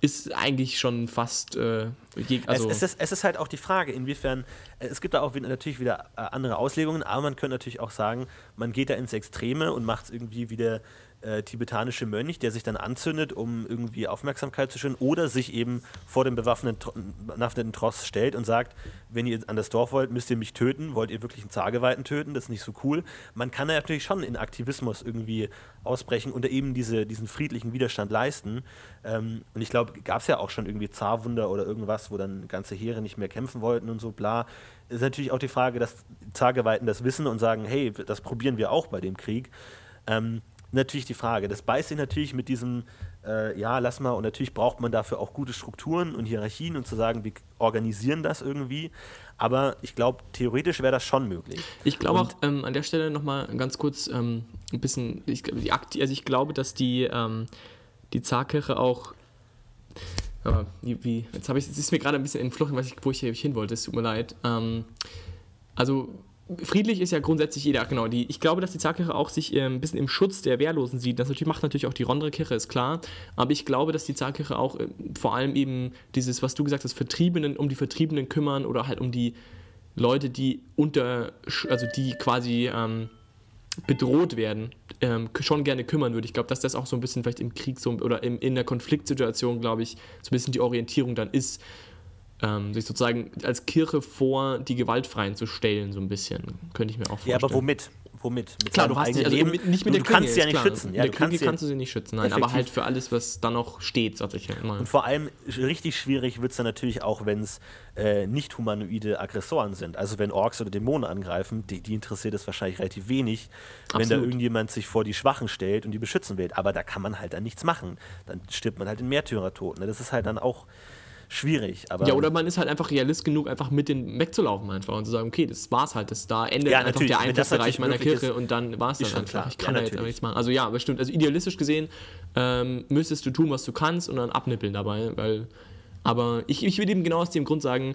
ist eigentlich schon fast, äh, je, also es, es, ist, es ist halt auch die Frage, inwiefern, äh, es gibt da auch wieder, natürlich wieder äh, andere Auslegungen, aber man könnte natürlich auch sagen, man geht da ins Extreme und macht es irgendwie wie der äh, tibetanische Mönch, der sich dann anzündet, um irgendwie Aufmerksamkeit zu schüren oder sich eben vor dem bewaffneten, Tro- bewaffneten Tross stellt und sagt, wenn ihr an das Dorf wollt, müsst ihr mich töten, wollt ihr wirklich einen Zageweiten töten, das ist nicht so cool. Man kann natürlich schon in Aktivismus irgendwie ausbrechen und eben diese, diesen friedlichen Widerstand leisten. Ähm, und ich glaube, gab es ja auch schon irgendwie Zarwunder oder irgendwas, wo dann ganze Heere nicht mehr kämpfen wollten und so, bla. Ist natürlich auch die Frage, dass Zageweiten das wissen und sagen, hey, das probieren wir auch bei dem Krieg. Ähm, natürlich die Frage. Das beißt sich natürlich mit diesem, äh, ja, lass mal, und natürlich braucht man dafür auch gute Strukturen und Hierarchien und zu sagen, wir organisieren das irgendwie. Aber ich glaube, theoretisch wäre das schon möglich. Ich glaube auch ähm, an der Stelle nochmal ganz kurz ähm, ein bisschen, ich, die Akti also ich glaube, dass die, ähm, die Zarkirche auch, aber wie, wie jetzt habe ich, es ist mir gerade ein bisschen entflochten, ich, wo ich hier hin wollte, es tut mir leid. Ähm, also friedlich ist ja grundsätzlich jeder, genau. Die, ich glaube, dass die Zarkirche auch sich äh, ein bisschen im Schutz der Wehrlosen sieht. Das natürlich, macht natürlich auch die Rondre-Kirche, ist klar. Aber ich glaube, dass die Zarkirche auch äh, vor allem eben dieses, was du gesagt hast, Vertriebenen, um die Vertriebenen kümmern oder halt um die Leute, die unter, also die quasi ähm, bedroht werden, ähm, schon gerne kümmern würde. Ich glaube, dass das auch so ein bisschen vielleicht im Krieg so oder im, in der Konfliktsituation, glaube ich, so ein bisschen die Orientierung dann ist, ähm, sich sozusagen als Kirche vor die Gewaltfreien zu stellen, so ein bisschen. Könnte ich mir auch vorstellen. Ja, aber womit? Womit? Mit Klar, du hast nicht, also Leben? mit, nicht mit du, der kannst Klinge, sie ja nicht klar. schützen. Ja, der du Klinge kannst, kannst du sie nicht schützen, nein, aber Effektiv. halt für alles, was dann noch steht, sag ich immer. Und vor allem richtig schwierig wird es dann natürlich auch, wenn es äh, nicht humanoide Aggressoren sind. Also wenn Orks oder Dämonen angreifen, die, die interessiert es wahrscheinlich relativ wenig, wenn da Absolut. irgendjemand sich vor die Schwachen stellt und die beschützen will. Aber da kann man halt dann nichts machen. Dann stirbt man halt in Märtyrertod. Ne? Das ist halt dann auch schwierig. Aber ja, oder man ist halt einfach realist genug, einfach mit denen wegzulaufen einfach und zu sagen, okay, das war's halt, das, da endet Ja, einfach der Einflussbereich meiner Kirche ist, und dann war's das einfach. klar. Ich kann Ja, da jetzt aber nichts machen. Also ja, bestimmt. Also idealistisch gesehen ähm, müsstest du tun, was du kannst und dann abnippeln dabei, weil aber ich, ich würde eben genau aus dem Grund sagen,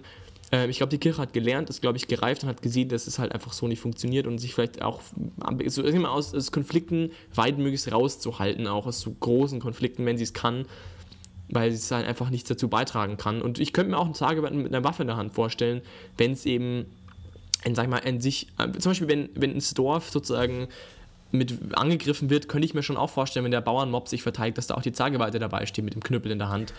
äh, ich glaube, die Kirche hat gelernt, ist, glaube ich, gereift und hat gesehen, dass es halt einfach so nicht funktioniert und sich vielleicht auch am- so, aus, aus Konflikten weit möglichst rauszuhalten, auch aus so großen Konflikten, wenn sie es kann, weil es halt einfach nichts dazu beitragen kann. Und ich könnte mir auch einen Tagewetter mit einer Waffe in der Hand vorstellen, wenn es eben, ein, sag ich mal, an sich, äh, zum Beispiel, wenn, wenn ein Dorf sozusagen mit angegriffen wird, könnte ich mir schon auch vorstellen, wenn der Bauernmob sich verteidigt, dass da auch die Zageweite dabei steht mit dem Knüppel in der Hand.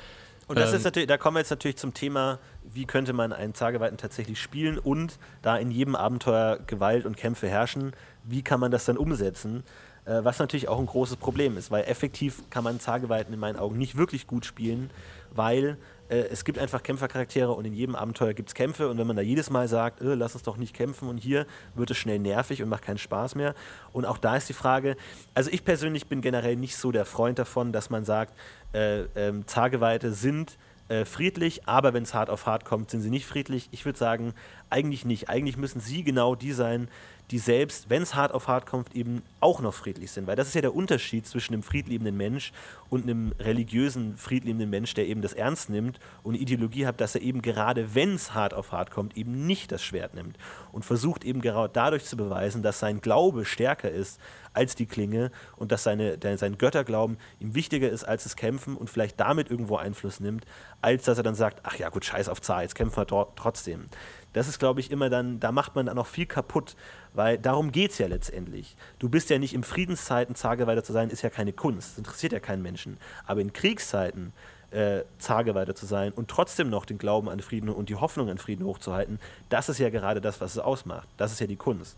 Und das Ähm, ist natürlich, da kommen wir jetzt natürlich zum Thema, wie könnte man einen Zageweiten tatsächlich spielen und da in jedem Abenteuer Gewalt und Kämpfe herrschen, wie kann man das dann umsetzen? Äh, was natürlich auch ein großes Problem ist, weil effektiv kann man Zageweiten in meinen Augen nicht wirklich gut spielen, weil äh, es gibt einfach Kämpfercharaktere und in jedem Abenteuer gibt es Kämpfe und wenn man da jedes Mal sagt, äh, lass uns doch nicht kämpfen und hier wird es schnell nervig und macht keinen Spaß mehr. Und auch da ist die Frage, also ich persönlich bin generell nicht so der Freund davon, dass man sagt, äh, ähm, Zageweite sind äh, friedlich, aber wenn es hart auf hart kommt, sind sie nicht friedlich. Ich würde sagen, eigentlich nicht. Eigentlich müssen sie genau die sein, die selbst, wenn es hart auf hart kommt, eben auch noch friedlich sind. Weil das ist ja der Unterschied zwischen einem friedliebenden Mensch und einem religiösen, friedliebenden Mensch, der eben das ernst nimmt und eine Ideologie hat, dass er eben gerade, wenn es hart auf hart kommt, eben nicht das Schwert nimmt und versucht eben gerade dadurch zu beweisen, dass sein Glaube stärker ist als die Klinge und dass seine, sein Götterglauben ihm wichtiger ist als das Kämpfen und vielleicht damit irgendwo Einfluss nimmt, als dass er dann sagt, ach ja gut, scheiß auf Zar, jetzt kämpfen wir tro- trotzdem. Das ist, glaube ich, immer dann, da macht man dann noch viel kaputt, weil darum geht es ja letztendlich. Du bist ja nicht in Friedenszeiten, Zageweiter zu sein, ist ja keine Kunst, interessiert ja keinen Menschen. Aber in Kriegszeiten äh, Zageweiter zu sein und trotzdem noch den Glauben an Frieden und die Hoffnung an Frieden hochzuhalten, das ist ja gerade das, was es ausmacht. Das ist ja die Kunst.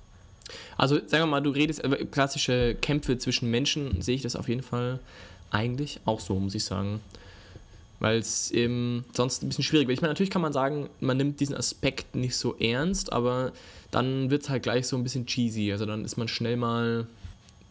Also sagen wir mal, du redest über klassische Kämpfe zwischen Menschen, sehe ich das auf jeden Fall eigentlich auch so, muss ich sagen. Weil es eben sonst ein bisschen schwierig wird. Ich meine, natürlich kann man sagen, man nimmt diesen Aspekt nicht so ernst, aber dann wird es halt gleich so ein bisschen cheesy. Also dann ist man schnell mal,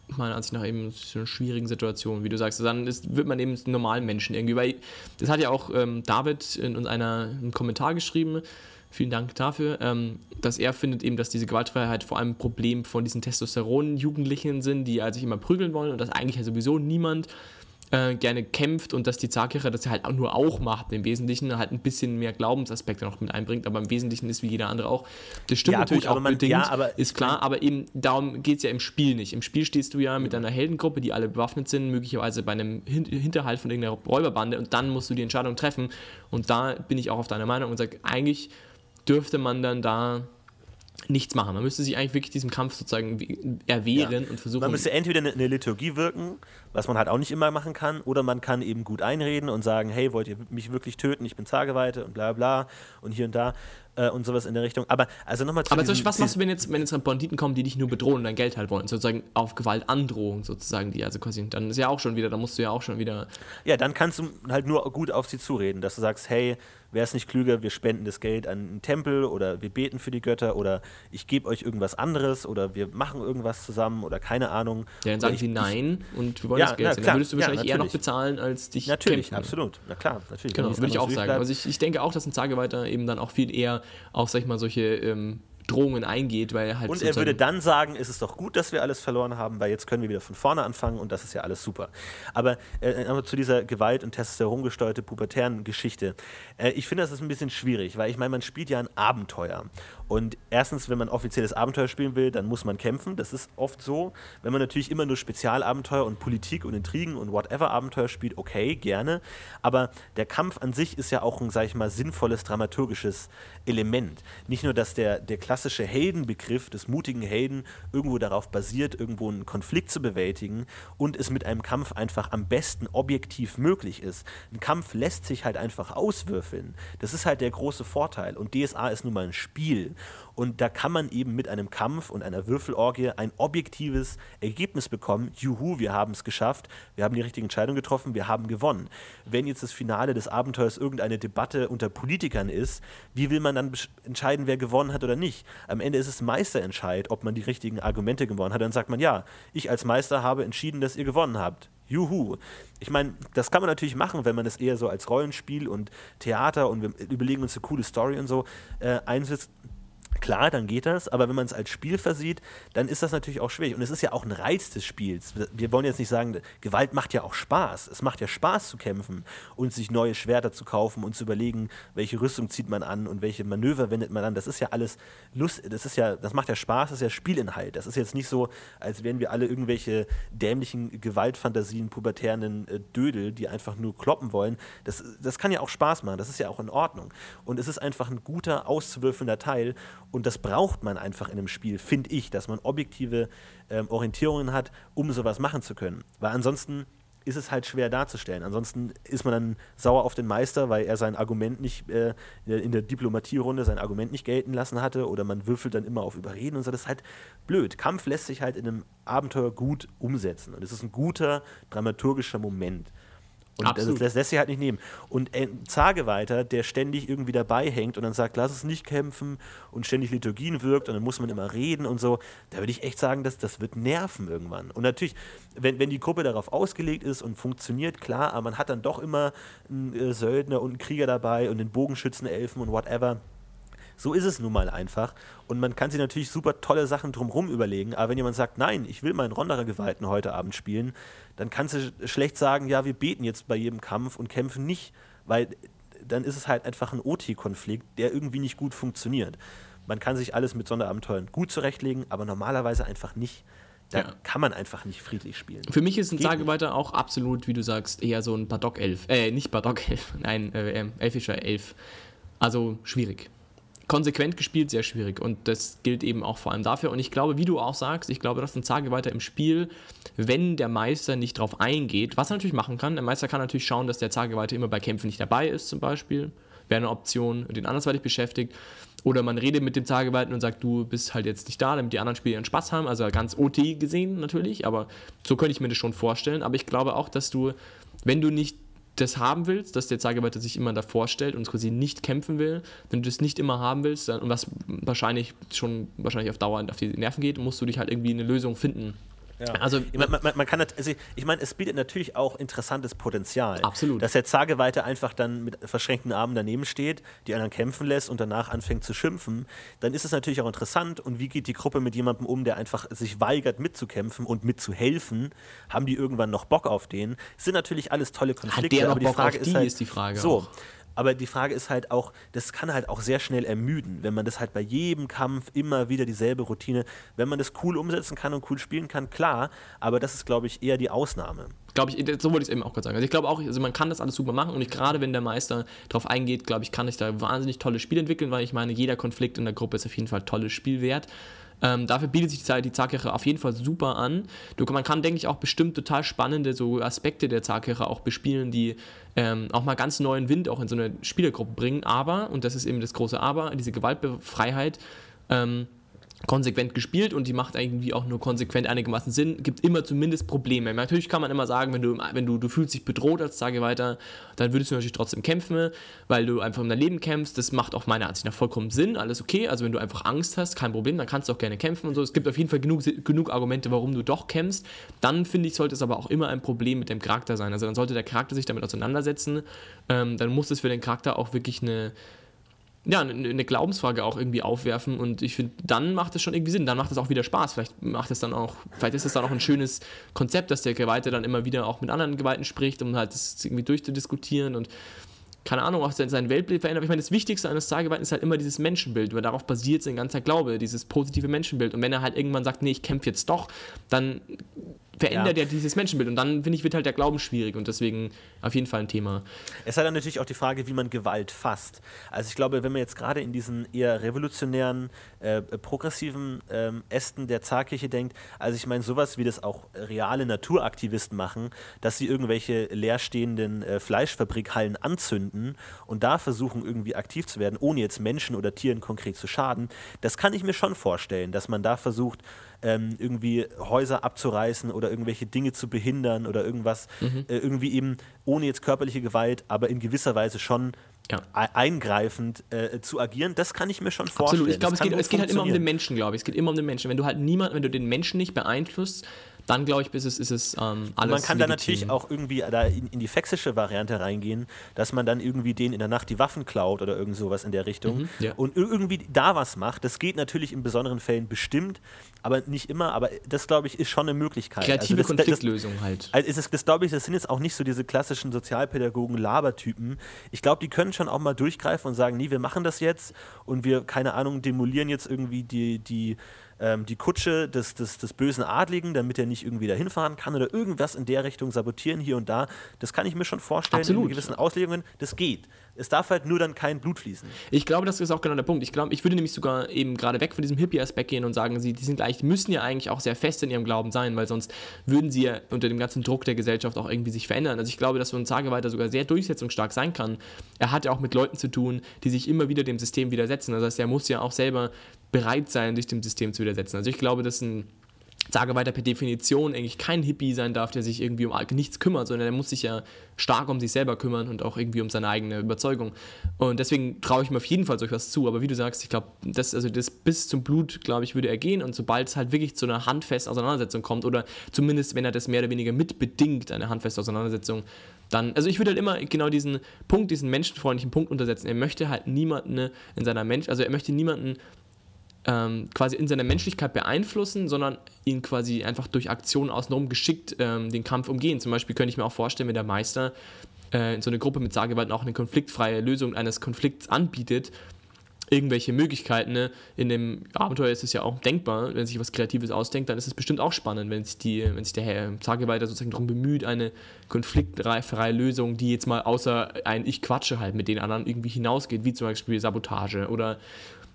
meiner Ansicht nach, eben so einer schwierigen Situation, wie du sagst. Dann ist, wird man eben normalen Menschen irgendwie. Weil das hat ja auch ähm, David in, in einer, einem Kommentar geschrieben. Vielen Dank dafür, ähm, dass er findet eben, dass diese Gewaltfreiheit vor allem ein Problem von diesen Testosteron-Jugendlichen sind, die halt sich immer prügeln wollen und dass eigentlich ja sowieso niemand äh, gerne kämpft und dass die Zarkirche das halt auch nur auch macht, im Wesentlichen halt ein bisschen mehr Glaubensaspekte noch mit einbringt, aber im Wesentlichen ist wie jeder andere auch. Das stimmt Ja, natürlich gut, auch man- bedingt, ja, aber ist klar, aber eben darum geht es ja im Spiel nicht. Im Spiel stehst du ja mit einer Heldengruppe, die alle bewaffnet sind, möglicherweise bei einem Hin Hinterhalt von irgendeiner Räuberbande und dann musst du die Entscheidung treffen und da bin ich auch auf deiner Meinung und sage, eigentlich dürfte man dann da nichts machen. Man müsste sich eigentlich wirklich diesem Kampf sozusagen erwehren und versuchen. Man müsste entweder eine, eine Liturgie wirken, was man halt auch nicht immer machen kann, oder man kann eben gut einreden und sagen, hey, wollt ihr mich wirklich töten? Ich bin Zageweite und bla bla und hier und da äh, und sowas in der Richtung. Aber also nochmal zu Aber zum diesem- Beispiel, was machst du, wenn jetzt, wenn jetzt Banditen kommen, die dich nur bedrohen und dein Geld halt wollen? Sozusagen auf Gewaltandrohung sozusagen, die also quasi, dann ist ja auch schon wieder, da musst du ja auch schon wieder. Ja, dann kannst du halt nur gut auf sie zureden, dass du sagst, hey, wäre es nicht klüger, wir spenden das Geld an einen Tempel oder wir beten für die Götter oder ich gebe euch irgendwas anderes oder wir machen irgendwas zusammen oder keine Ahnung. Ja, dann sagen sie nein und wir wollen Ja, das Geld na sehen. Dann würdest du ja, wahrscheinlich eher noch natürlich. bezahlen, als dich Natürlich, kämpfen. absolut. Na klar, natürlich. Genau, würde ich auch sagen. Also ich, ich denke auch, dass ein Zageweiter eben dann auch viel eher auf, sag ich mal, solche ähm, Drohungen eingeht, weil er halt Und er würde dann sagen, es ist doch gut, dass wir alles verloren haben, weil jetzt können wir wieder von vorne anfangen und das ist ja alles super. Aber, äh, aber zu dieser Gewalt- und Testosteron gesteuerte pubertären Geschichte. Äh, ich finde, das ist ein bisschen schwierig, weil ich meine, man spielt ja ein Abenteuer. Und erstens, wenn man offizielles Abenteuer spielen will, dann muss man kämpfen. Das ist oft so. Wenn man natürlich immer nur Spezialabenteuer und Politik und Intrigen und whatever Abenteuer spielt, okay, gerne. Aber der Kampf an sich ist ja auch ein, sag ich mal, sinnvolles dramaturgisches Element. Nicht nur, dass der, der klassische Heldenbegriff des mutigen Helden irgendwo darauf basiert, irgendwo einen Konflikt zu bewältigen und es mit einem Kampf einfach am besten objektiv möglich ist. Ein Kampf lässt sich halt einfach auswürfeln. Das ist halt der große Vorteil. Und DSA ist nun mal ein Spiel. Und da kann man eben mit einem Kampf und einer Würfelorgie ein objektives Ergebnis bekommen. Juhu, wir haben es geschafft, wir haben die richtige Entscheidung getroffen, wir haben gewonnen. Wenn jetzt das Finale des Abenteuers irgendeine Debatte unter Politikern ist, wie will man dann entscheiden, wer gewonnen hat oder nicht? Am Ende ist es Meisterentscheid, ob man die richtigen Argumente gewonnen hat. Dann sagt man, ja, ich als Meister habe entschieden, dass ihr gewonnen habt. Juhu. Ich meine, das kann man natürlich machen, wenn man das eher so als Rollenspiel und Theater und wir überlegen uns eine coole Story und so äh, einsetzt Klar, dann geht das, aber wenn man es als Spiel versieht, dann ist das natürlich auch schwierig. Und es ist ja auch ein Reiz des Spiels. Wir wollen jetzt nicht sagen, Gewalt macht ja auch Spaß. Es macht ja Spaß zu kämpfen und sich neue Schwerter zu kaufen und zu überlegen, welche Rüstung zieht man an und welche Manöver wendet man an. Das ist ja alles Lust, das ist ja, das macht ja Spaß, das ist ja Spielinhalt. Das ist jetzt nicht so, als wären wir alle irgendwelche dämlichen Gewaltfantasien, pubertären äh, Dödel, die einfach nur kloppen wollen. Das, das kann ja auch Spaß machen, das ist ja auch in Ordnung. Und es ist einfach ein guter, auszuwürfelnder Teil. Und das braucht man einfach in einem Spiel, finde ich, dass man objektive ähm, Orientierungen hat, um sowas machen zu können. Weil ansonsten ist es halt schwer darzustellen. Ansonsten ist man dann sauer auf den Meister, weil er sein Argument nicht äh, in der Diplomatierunde sein Argument nicht gelten lassen hatte oder man würfelt dann immer auf Überreden und so. Das ist halt blöd. Kampf lässt sich halt in einem Abenteuer gut umsetzen und es ist ein guter dramaturgischer Moment. Und Absolut. das, das lässt sich halt nicht nehmen. Und äh, Zageweiter, der ständig irgendwie dabei hängt und dann sagt, lass es nicht kämpfen und ständig Liturgien wirkt und dann muss man immer reden und so, da würde ich echt sagen, dass das wird nerven irgendwann. Und natürlich, wenn, wenn die Gruppe darauf ausgelegt ist und funktioniert, klar, aber man hat dann doch immer einen äh, Söldner und einen Krieger dabei und den Bogenschützen, Elfen und whatever so ist es nun mal einfach. Und man kann sich natürlich super tolle Sachen drumherum überlegen. Aber wenn jemand sagt, nein, ich will meinen Ronderer Gewalten heute Abend spielen, dann kannst du schlecht sagen, ja, wir beten jetzt bei jedem Kampf und kämpfen nicht. Weil dann ist es halt einfach ein OT-Konflikt, der irgendwie nicht gut funktioniert. Man kann sich alles mit Sonderabenteuern gut zurechtlegen, aber normalerweise einfach nicht. Da ja. kann man einfach nicht friedlich spielen. Für mich ist ein Sageweiter auch absolut, wie du sagst, eher so ein Paddock-Elf. Äh, nicht Paddock-Elf, nein, äh, elfischer Elf. Also schwierig konsequent gespielt sehr schwierig und das gilt eben auch vor allem dafür. Und ich glaube, wie du auch sagst, ich glaube, dass ein Zageweiter im Spiel, wenn der Meister nicht drauf eingeht, was er natürlich machen kann, der Meister kann natürlich schauen, dass der Zageweiter immer bei Kämpfen nicht dabei ist, zum Beispiel, wäre eine Option, den andersweitig beschäftigt. Oder man redet mit dem Zageweiten und sagt, du bist halt jetzt nicht da, damit die anderen Spieler ihren Spaß haben. Also ganz OT gesehen natürlich, aber so könnte ich mir das schon vorstellen. Aber ich glaube auch, dass du, wenn du nicht das haben willst, dass der Zeigeweiter sich immer davor stellt und quasi nicht kämpfen will, wenn du das nicht immer haben willst, dann, und was wahrscheinlich schon wahrscheinlich auf Dauer auf die Nerven geht, musst du dich halt irgendwie eine Lösung finden, ja. Also man, man, man, kann, also ich meine, es bietet natürlich auch interessantes Potenzial. Absolut. Dass der Zageweite einfach dann mit verschränkten Armen daneben steht, die anderen kämpfen lässt und danach anfängt zu schimpfen, dann ist es natürlich auch interessant. Und wie geht die Gruppe mit jemandem um, der einfach sich weigert mitzukämpfen und mitzuhelfen? Haben die irgendwann noch Bock auf den? Das sind natürlich alles tolle Konflikte. Hat der noch aber die Bock Frage auf ist, halt, ist die Frage. So. Auch. Aber die Frage ist halt auch, das kann halt auch sehr schnell ermüden, wenn man das halt bei jedem Kampf immer wieder dieselbe Routine, wenn man das cool umsetzen kann und cool spielen kann, klar, aber das ist, glaube ich, eher die Ausnahme. Glaube ich, so wollte ich es eben auch gerade sagen. Also ich glaube auch, also man kann das alles super machen und ich, gerade wenn der Meister darauf eingeht, glaube ich, kann ich da wahnsinnig tolles Spiel entwickeln, weil ich meine, jeder Konflikt in der Gruppe ist auf jeden Fall tolles Spiel wert. Ähm, dafür bietet sich die, Zarkirche auf jeden Fall super an. Du, man kann, denke ich, auch bestimmt total spannende so Aspekte der Zarkirche auch bespielen, die ähm, auch mal ganz neuen Wind auch in so eine Spielergruppe bringen. Aber, und das ist eben das große Aber, diese Gewaltbefreiheit ähm, konsequent gespielt und die macht irgendwie auch nur konsequent einigermaßen Sinn, gibt immer zumindest Probleme. Natürlich kann man immer sagen, wenn du, wenn du, du fühlst dich bedroht als Tageweiter, dann würdest du natürlich trotzdem kämpfen, weil du einfach um dein Leben kämpfst. Das macht auch meiner Ansicht nach vollkommen Sinn, alles okay. Also wenn du einfach Angst hast, kein Problem, dann kannst du auch gerne kämpfen und so. Es gibt auf jeden Fall genug, genug Argumente, warum du doch kämpfst. Dann finde ich, sollte es aber auch immer ein Problem mit dem Charakter sein. Also dann sollte der Charakter sich damit auseinandersetzen. Ähm, dann muss es für den Charakter auch wirklich eine ja, eine Glaubensfrage auch irgendwie aufwerfen und ich finde, dann macht es schon irgendwie Sinn, dann macht es auch wieder Spaß. Vielleicht macht es dann auch, vielleicht ist es dann auch ein schönes Konzept, dass der Geweihte dann immer wieder auch mit anderen Geweihten spricht, um halt das irgendwie durchzudiskutieren und keine Ahnung, auch sein, Weltbild verändert. Ich meine, das Wichtigste eines Zageweihten ist halt immer dieses Menschenbild, weil darauf basiert sein ganzer Glaube, dieses positive Menschenbild. Und wenn er halt irgendwann sagt, nee, ich kämpfe jetzt doch, dann verändert ja. ja dieses Menschenbild. Und dann, finde ich, wird halt der Glauben schwierig und deswegen auf jeden Fall ein Thema. Es hat dann natürlich auch die Frage, wie man Gewalt fasst. Also ich glaube, wenn man jetzt gerade in diesen eher revolutionären, äh, progressiven ähm, Ästen der Zarkirche denkt, also ich meine, sowas wie das auch reale Naturaktivisten machen, dass sie irgendwelche leerstehenden äh, Fleischfabrikhallen anzünden und da versuchen, irgendwie aktiv zu werden, ohne jetzt Menschen oder Tieren konkret zu schaden, das kann ich mir schon vorstellen, dass man da versucht, ähm, irgendwie Häuser abzureißen oder irgendwelche Dinge zu behindern oder irgendwas, mhm. äh, irgendwie eben ohne jetzt körperliche Gewalt, aber in gewisser Weise schon ja. eingreifend äh, zu agieren, das kann ich mir schon vorstellen. Absolut, ich glaube, es, geht, es geht halt immer um den Menschen, glaube ich. Es geht immer um den Menschen. Wenn du halt niemand, wenn du den Menschen nicht beeinflusst, dann glaube ich, ist es, ist es ähm, alles. man kann da natürlich auch irgendwie da in, in, die sächsische Variante reingehen, dass man dann irgendwie denen in der Nacht die Waffen klaut oder irgend sowas in der Richtung Mhm, ja. und irgendwie da was macht. Das geht natürlich in besonderen Fällen bestimmt, aber nicht immer. Aber das, glaube ich, ist schon eine Möglichkeit. kreative also das, Konfliktlösung halt. Also ist es, das glaube ich, das sind jetzt auch nicht so diese klassischen Sozialpädagogen-Labertypen. Ich glaube, die können schon auch mal durchgreifen und sagen, nee, wir machen das jetzt und wir, keine Ahnung, demolieren jetzt irgendwie die, die, ähm, die Kutsche des, des, des bösen Adligen, damit er nicht irgendwie dahin fahren kann oder irgendwas in der Richtung sabotieren hier und da. Das kann ich mir schon vorstellen Absolut. in gewissen Auslegungen. Das geht. Es darf halt nur dann kein Blut fließen. Ich glaube, das ist auch genau der Punkt. Ich glaube, ich würde nämlich sogar eben gerade weg von diesem Hippie-Aspekt gehen und sagen, sie, die sind gleich, müssen ja eigentlich auch sehr fest in ihrem Glauben sein, weil sonst würden sie ja unter dem ganzen Druck der Gesellschaft auch irgendwie sich verändern. Also ich glaube, dass so ein Zageweiter sogar sehr durchsetzungsstark sein kann. Er hat ja auch mit Leuten zu tun, die sich immer wieder dem System widersetzen. Das heißt, er muss ja auch selber bereit sein, sich dem System zu widersetzen. Also ich glaube, dass ein Zageweiter per Definition eigentlich kein Hippie sein darf, der sich irgendwie um nichts kümmert, sondern der muss sich ja stark um sich selber kümmern und auch irgendwie um seine eigene Überzeugung. Und deswegen traue ich mir auf jeden Fall solch was zu. Aber wie du sagst, ich glaube, das, also das bis zum Blut, glaube ich, würde er gehen. Und sobald es halt wirklich zu einer handfesten Auseinandersetzung kommt, oder zumindest wenn er das mehr oder weniger mitbedingt, eine handfeste Auseinandersetzung, dann, also ich würde halt immer genau diesen Punkt, diesen menschenfreundlichen Punkt untersetzen. Er möchte halt niemanden in seiner Mensch, also er möchte niemanden ähm, quasi in seiner Menschlichkeit beeinflussen, sondern ihn quasi einfach durch Aktionen außenrum geschickt ähm, den Kampf umgehen. Zum Beispiel könnte ich mir auch vorstellen, wenn der Meister äh, in so eine Gruppe mit Sargewalten auch eine konfliktfreie Lösung eines Konflikts anbietet, irgendwelche Möglichkeiten. Ne? In dem Abenteuer ist es ja auch denkbar, wenn sich was Kreatives ausdenkt, dann ist es bestimmt auch spannend, wenn sich, die, wenn sich der Herr Sargewalter sozusagen darum bemüht, eine konfliktfreie Lösung, die jetzt mal außer ein Ich quatsche halt mit den anderen irgendwie hinausgeht, wie zum Beispiel Sabotage oder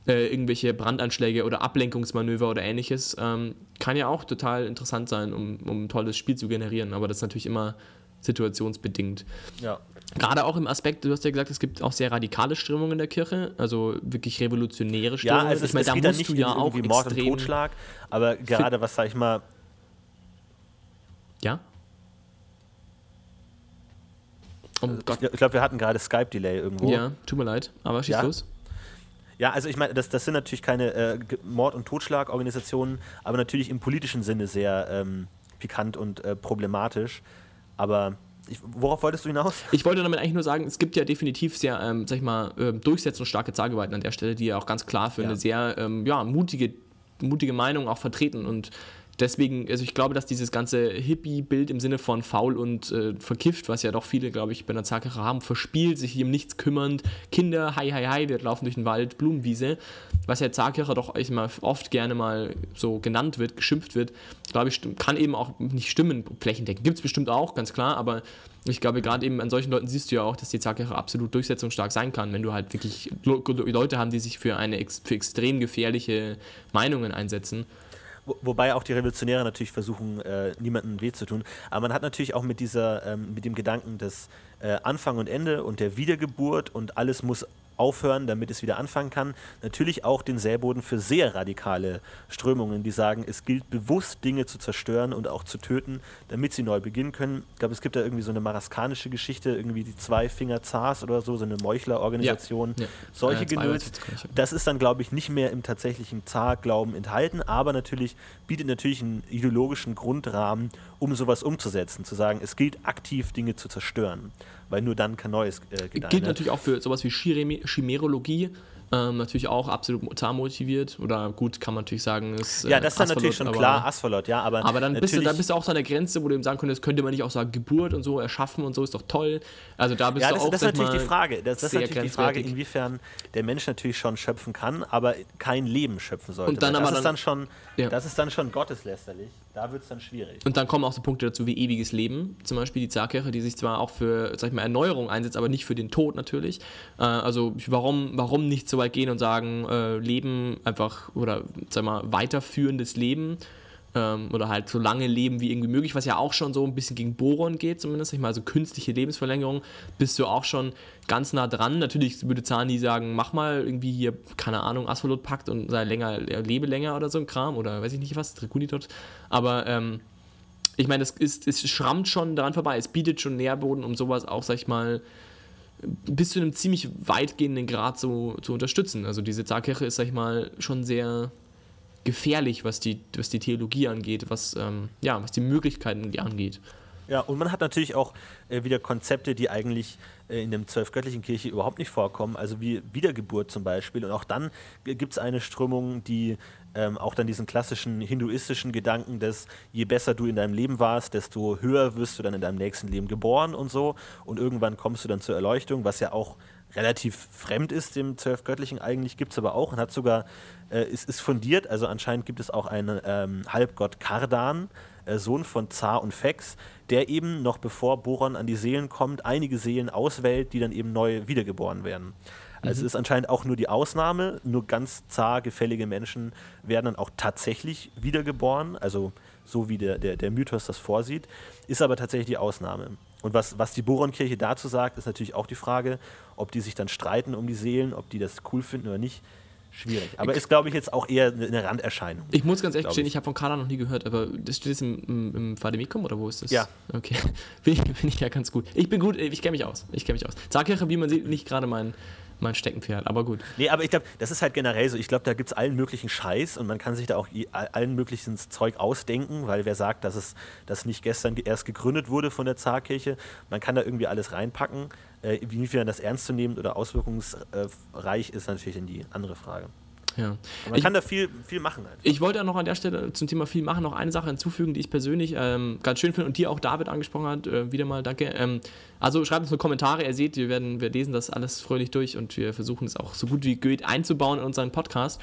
äh, irgendwelche Brandanschläge oder Ablenkungsmanöver oder ähnliches, ähm, kann ja auch total interessant sein, um, um ein tolles Spiel zu generieren, aber das ist natürlich immer situationsbedingt. Ja. Gerade auch im Aspekt, du hast ja gesagt, es gibt auch sehr radikale Strömungen in der Kirche, also wirklich revolutionäre Strömungen. Ja, also es, ich meine, da musst nicht du ja auch Mord und Totschlag, aber gerade was, sag ich mal, Ja? Oh Gott. ich glaube, wir hatten gerade Skype-Delay irgendwo. Ja, tut mir leid, aber schieß Ja? los. Ja, also ich meine, das, das sind natürlich keine äh, Mord- und Totschlagorganisationen, aber natürlich im politischen Sinne sehr ähm, pikant und äh, problematisch. Aber ich, worauf wolltest du hinaus? Ich wollte damit eigentlich nur sagen, es gibt ja definitiv sehr, ähm, sag ich mal, ähm, durchsetzungsstarke Zageweiten an der Stelle, die ja auch ganz klar für Ja. eine sehr ähm, ja, mutige, mutige Meinung auch vertreten und deswegen, also ich glaube, dass dieses ganze Hippie-Bild im Sinne von faul und äh, verkifft, was ja doch viele, glaube ich, bei einer Zakerei haben, verspielt, sich um nichts kümmernd, Kinder, hi, hi, hi, wir laufen durch den Wald, Blumenwiese, was ja Zakerei doch ich mal oft gerne mal so genannt wird, geschimpft wird, glaube ich, kann eben auch nicht stimmen, flächendeckend. Gibt es bestimmt auch, ganz klar, aber ich glaube, gerade eben an solchen Leuten siehst du ja auch, dass die Zakerei absolut durchsetzungsstark sein kann, wenn du halt wirklich Leute haben, die sich für eine für extrem gefährliche Meinungen einsetzen. Wo, wobei auch die Revolutionäre natürlich versuchen, äh, niemandem weh zu tun. Aber man hat natürlich auch mit dieser, ähm, mit dem Gedanken des äh, Anfang und Ende und der Wiedergeburt und alles muss aufhören, damit es wieder anfangen kann, natürlich auch den Säboden für sehr radikale Strömungen, die sagen, es gilt bewusst Dinge zu zerstören und auch zu töten, damit sie neu beginnen können. Ich glaube, es gibt da irgendwie so eine maraskanische Geschichte, irgendwie die zwei Finger Zars oder so, so eine Meuchlerorganisation, Ja. solche Äh, zwei Genöts. Das ist dann, glaube ich, nicht mehr im tatsächlichen Zarglauben enthalten, aber natürlich bietet natürlich einen ideologischen Grundrahmen, um sowas umzusetzen, zu sagen, es gilt aktiv Dinge zu zerstören, weil nur dann kann Neues äh, gedeihen. Gilt ne? natürlich auch für sowas wie Chimerologie. Ähm, natürlich auch absolut zahnmotiviert. Oder gut, kann man natürlich sagen, ist. ja, äh, das ist dann natürlich schon Asphalot, klar, aber- Asphalot, ja, aber, Aber dann bist, du, dann bist du auch so an der Grenze, wo du eben sagen könntest, könnte man nicht auch sagen, Geburt und so erschaffen und so ist doch toll. Also da bist ja, du das, auch das ist natürlich die Frage. Das, das ist natürlich die Frage, inwiefern der Mensch natürlich schon schöpfen kann, aber kein Leben schöpfen sollte. Und dann aber das ist dann- dann schon, Ja. das ist dann schon gotteslästerlich. Da wird es dann schwierig. Und dann kommen auch so Punkte dazu wie ewiges Leben. Zum Beispiel die Zarkirche, die sich zwar auch für, sag ich mal, Erneuerung einsetzt, aber nicht für den Tod natürlich. Äh, also warum, warum nicht so weit gehen und sagen, äh, Leben einfach, oder sag mal, weiterführendes Leben ähm, oder halt so lange leben wie irgendwie möglich, was ja auch schon so ein bisschen gegen Boron geht zumindest. Ich meine, also künstliche Lebensverlängerung bist du auch schon ganz nah dran. Natürlich würde Zahni sagen, mach mal irgendwie hier, keine Ahnung, Asphalotpakt und sei länger, lebe länger oder so ein Kram oder weiß ich nicht was, Dracunitot. Aber ähm, ich meine, es, ist, es schrammt schon daran vorbei. Es bietet schon Nährboden, um sowas auch, sag ich mal, bis zu einem ziemlich weitgehenden Grad so zu unterstützen. Also diese Zarkirche ist, sag ich mal, schon sehr gefährlich, was die, was die Theologie angeht, was, ähm, ja, was die Möglichkeiten angeht. Ja, und man hat natürlich auch äh, wieder Konzepte, die eigentlich äh, in der zwölfgöttlichen Kirche überhaupt nicht vorkommen, also wie Wiedergeburt zum Beispiel. Und auch dann gibt es eine Strömung, die ähm, auch dann diesen klassischen hinduistischen Gedanken, dass je besser du in deinem Leben warst, desto höher wirst du dann in deinem nächsten Leben geboren und so. Und irgendwann kommst du dann zur Erleuchtung, was ja auch relativ fremd ist dem Zwölfgöttlichen eigentlich, gibt es aber auch und hat sogar, äh, ist, ist fundiert, also anscheinend gibt es auch einen ähm, Halbgott Kardan, äh, Sohn von Zar und Fex, der eben noch bevor Boron an die Seelen kommt, einige Seelen auswählt, die dann eben neu wiedergeboren werden. Also mhm. ist anscheinend auch nur die Ausnahme, nur ganz zar gefällige Menschen werden dann auch tatsächlich wiedergeboren, also so wie der, der, der Mythos das vorsieht, ist aber tatsächlich die Ausnahme. Und was, was die Boronkirche dazu sagt, ist natürlich auch die Frage, ob die sich dann streiten um die Seelen, ob die das cool finden oder nicht schwierig. Aber ist, glaube ich, jetzt auch eher eine Randerscheinung. Ich muss ganz ehrlich gestehen, ich, ich habe von Kader noch nie gehört, aber das steht jetzt im, im, im Vademecum oder wo ist das? Ja. Okay. Finde ich, find ich ja ganz gut. Ich bin gut, ich kenne mich aus. Ich kenne mich aus. Zarkirche, wie man sieht, nicht gerade mein, mein Steckenpferd, aber gut. Nee, aber ich glaube, das ist halt generell so. Ich glaube, da gibt es allen möglichen Scheiß und man kann sich da auch allen möglichen Zeug ausdenken, weil wer sagt, dass es das nicht gestern erst gegründet wurde von der Zarkirche, man kann da irgendwie alles reinpacken. Äh, inwiefern das ernst zu nehmen oder auswirkungsreich ist, natürlich in die andere Frage. Ja. Man ich, kann da viel, viel machen. Halt. Ich wollte noch an der Stelle zum Thema viel machen noch eine Sache hinzufügen, die ich persönlich ähm, ganz schön finde und die auch David angesprochen hat. Äh, wieder mal danke. Ähm, also schreibt uns nur Kommentare. Ihr seht, wir, werden, wir lesen das alles fröhlich durch und wir versuchen es auch so gut wie geht einzubauen in unseren Podcast.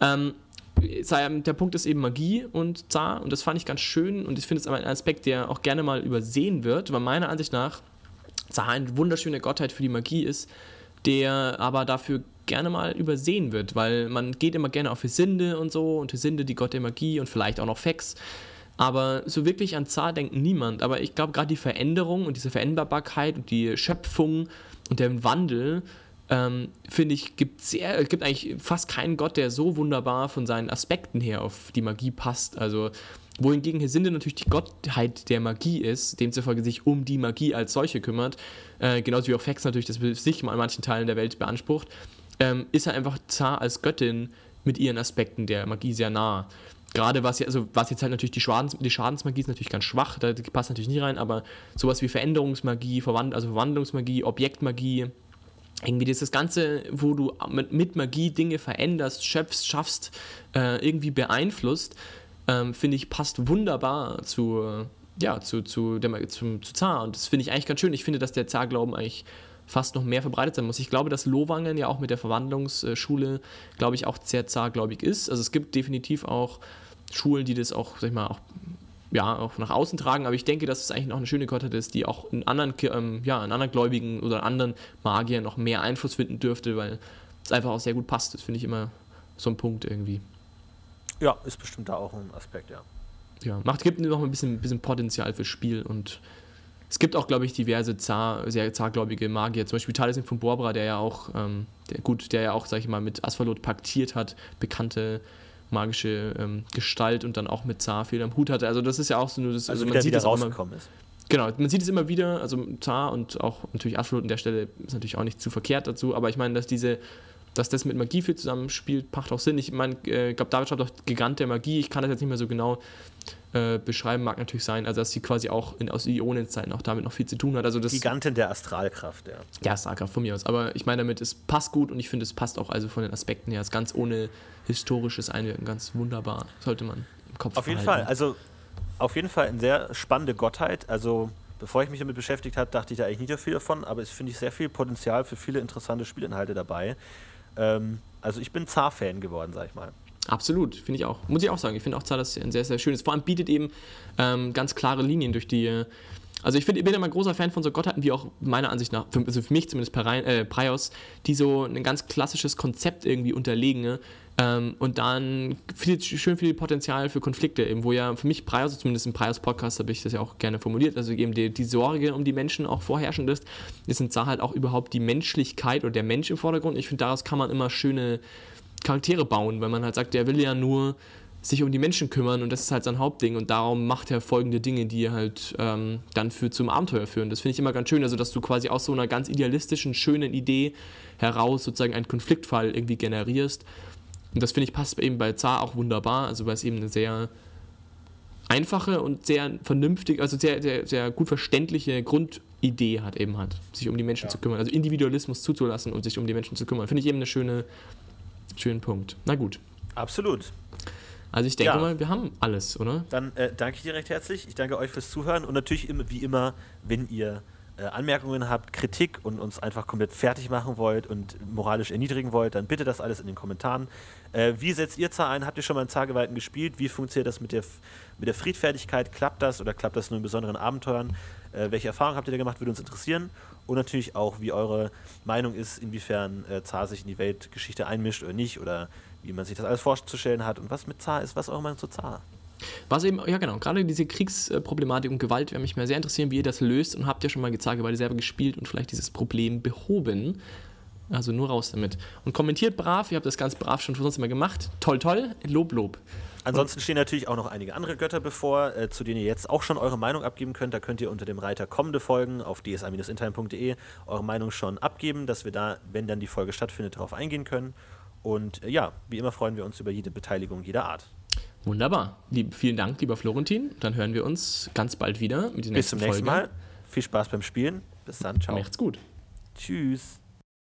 Ähm, der Punkt ist eben Magie und Zar und das fand ich ganz schön und ich finde es aber ein Aspekt, der auch gerne mal übersehen wird, weil meiner Ansicht nach Zar eine wunderschöne Gottheit für die Magie ist, der aber dafür gerne mal übersehen wird, weil man geht immer gerne auf Hesinde und so und Hesinde, die Gott der Magie und vielleicht auch noch Fex. Aber so wirklich an Zahl denkt niemand. Aber ich glaube, gerade die Veränderung und diese Veränderbarkeit und die Schöpfung und der Wandel, ähm, finde ich, gibt sehr, gibt eigentlich fast keinen Gott, der so wunderbar von seinen Aspekten her auf die Magie passt. Also wohingegen Hesinde natürlich die Gottheit der Magie ist, demzufolge sich um die Magie als solche kümmert, äh, genauso wie auch Fex natürlich das sich mal in manchen Teilen der Welt beansprucht ähm, ist er einfach Zar als Göttin mit ihren Aspekten der Magie sehr nah. Gerade was, also was jetzt halt natürlich die, Schadens, die Schadensmagie ist natürlich ganz schwach, da passt natürlich nicht rein, aber sowas wie Veränderungsmagie, Verwand, also Verwandlungsmagie, Objektmagie, irgendwie dieses Ganze, wo du mit, mit Magie Dinge veränderst, schöpfst, schaffst, äh, irgendwie beeinflusst, ähm, finde ich, passt wunderbar zu, ja, zu, zu, der, zum, zu Zar. Und das finde ich eigentlich ganz schön. Ich finde, dass der Zar-Glauben eigentlich fast noch mehr verbreitet sein muss. Ich glaube, dass Lohwangen ja auch mit der Verwandlungsschule, glaube ich, auch sehr zartgläubig ist. Also es gibt definitiv auch Schulen, die das auch, sag ich mal, auch ja, auch nach außen tragen, aber ich denke, dass es eigentlich noch eine schöne Gottheit ist, die auch in anderen, ähm, ja, in anderen Gläubigen oder anderen Magiern noch mehr Einfluss finden dürfte, weil es einfach auch sehr gut passt. Das finde ich immer so ein Punkt irgendwie. Ja, ist bestimmt da auch ein Aspekt, ja. Ja, macht, gibt noch ein bisschen, bisschen Potenzial für Spiel und es gibt auch, glaube ich, diverse Zar, sehr zargläubige Magier. Zum Beispiel Talisman von Borbra, der ja auch, ähm, der, gut, der ja auch, sag ich mal, mit Asphalot paktiert hat, bekannte magische ähm, Gestalt und dann auch mit Zar viel am Hut hatte. Also das ist ja auch so nur das, also, also man sieht wieder rausgekommen ist. Genau, man sieht es immer wieder, also Zar und auch natürlich Asphalot an der Stelle ist natürlich auch nicht zu verkehrt dazu, aber ich meine, dass diese dass das mit Magie viel zusammenspielt, macht auch Sinn. Ich meine, äh, ich glaube, David schreibt auch Gigant der Magie. Ich kann das jetzt nicht mehr so genau äh, beschreiben mag natürlich sein, also dass sie quasi auch in, aus Ionenzeiten auch damit noch viel zu tun hat. Also das, Gigantin der Astralkraft, ja. Ja, Astralkraft von mir aus. Aber ich meine damit, es passt gut und ich finde, es passt auch also von den Aspekten her. Es ist ganz ohne historisches Einwirken, ganz wunderbar. Sollte man im Kopf Auf jeden Fall, also auf jeden Fall eine sehr spannende Gottheit. Also bevor ich mich damit beschäftigt habe, dachte ich da eigentlich nicht so viel davon, aber es finde ich sehr viel Potenzial für viele interessante Spielinhalte dabei. Ähm, also ich bin Zar-Fan geworden, sag ich mal. Absolut, finde ich auch. Muss ich auch sagen. Ich finde auch Zar das ein sehr, sehr schönes. Vor allem bietet eben ähm, ganz klare Linien durch die. Also ich, find, ich bin immer ein großer Fan von so Gottheiten, wie auch meiner Ansicht nach, für, also für mich zumindest äh, Prios, die so ein ganz klassisches Konzept irgendwie unterlegen ne? ähm, und dann viel, schön viel Potenzial für Konflikte eben, wo ja für mich Prios, zumindest im Prios-Podcast habe ich das ja auch gerne formuliert, also eben die, die Sorge um die Menschen auch vorherrschend ist, ist in Zar halt auch überhaupt die Menschlichkeit oder der Mensch im Vordergrund. Ich finde, daraus kann man immer schöne Charaktere bauen, weil man halt sagt, der will ja nur sich um die Menschen kümmern und das ist halt sein Hauptding und darum macht er folgende Dinge, die halt ähm, dann für zum Abenteuer führen. Das finde ich immer ganz schön, also dass du quasi aus so einer ganz idealistischen, schönen Idee heraus sozusagen einen Konfliktfall irgendwie generierst. Und das finde ich passt eben bei Zar auch wunderbar, also weil es eben eine sehr einfache und sehr vernünftig, also sehr, sehr, sehr gut verständliche Grundidee hat eben hat, sich um die Menschen Ja. zu kümmern. Also Individualismus zuzulassen und sich um die Menschen zu kümmern. Finde ich eben einen schöne, schönen Punkt. Na gut. Absolut. Also ich denke Ja. mal, wir haben alles, oder? Dann äh, danke ich dir recht herzlich. Ich danke euch fürs Zuhören und natürlich immer, wie immer, wenn ihr äh, Anmerkungen habt, Kritik und uns einfach komplett fertig machen wollt und moralisch erniedrigen wollt, dann bitte das alles in den Kommentaren. Äh, wie setzt ihr Zar ein? Habt ihr schon mal in Zargewalten gespielt? Wie funktioniert das mit der, mit der Friedfertigkeit? Klappt das oder klappt das nur in besonderen Abenteuern? Äh, welche Erfahrungen habt ihr da gemacht? Würde uns interessieren. Und natürlich auch, wie eure Meinung ist, inwiefern äh, Zar sich in die Weltgeschichte einmischt oder nicht oder wie man sich das alles vorzustellen hat und was mit Zar ist. Was eure Meinung zu Zar? Was eben, ja genau, gerade diese Kriegsproblematik und Gewalt würde mich mal sehr interessieren, wie ihr das löst und habt ihr schon mal gezeigt, weil ihr selber gespielt und vielleicht dieses Problem behoben. Also nur raus damit. Und kommentiert brav, ihr habt das ganz brav schon uns immer gemacht. Toll, toll, Lob, Lob. Ansonsten stehen natürlich auch noch einige andere Götter bevor, äh, zu denen ihr jetzt auch schon eure Meinung abgeben könnt. Da könnt ihr unter dem Reiter kommende Folgen auf dsa-intime.de eure Meinung schon abgeben, dass wir da, wenn dann die Folge stattfindet, darauf eingehen können. Und äh, ja, wie immer freuen wir uns über jede Beteiligung jeder Art. Wunderbar. Lieb, vielen Dank, lieber Florentin. Dann hören wir uns ganz bald wieder mit Bis der nächsten zum nächsten Folge. Mal. Viel Spaß beim Spielen. Bis dann. Ciao. Macht's gut. Tschüss.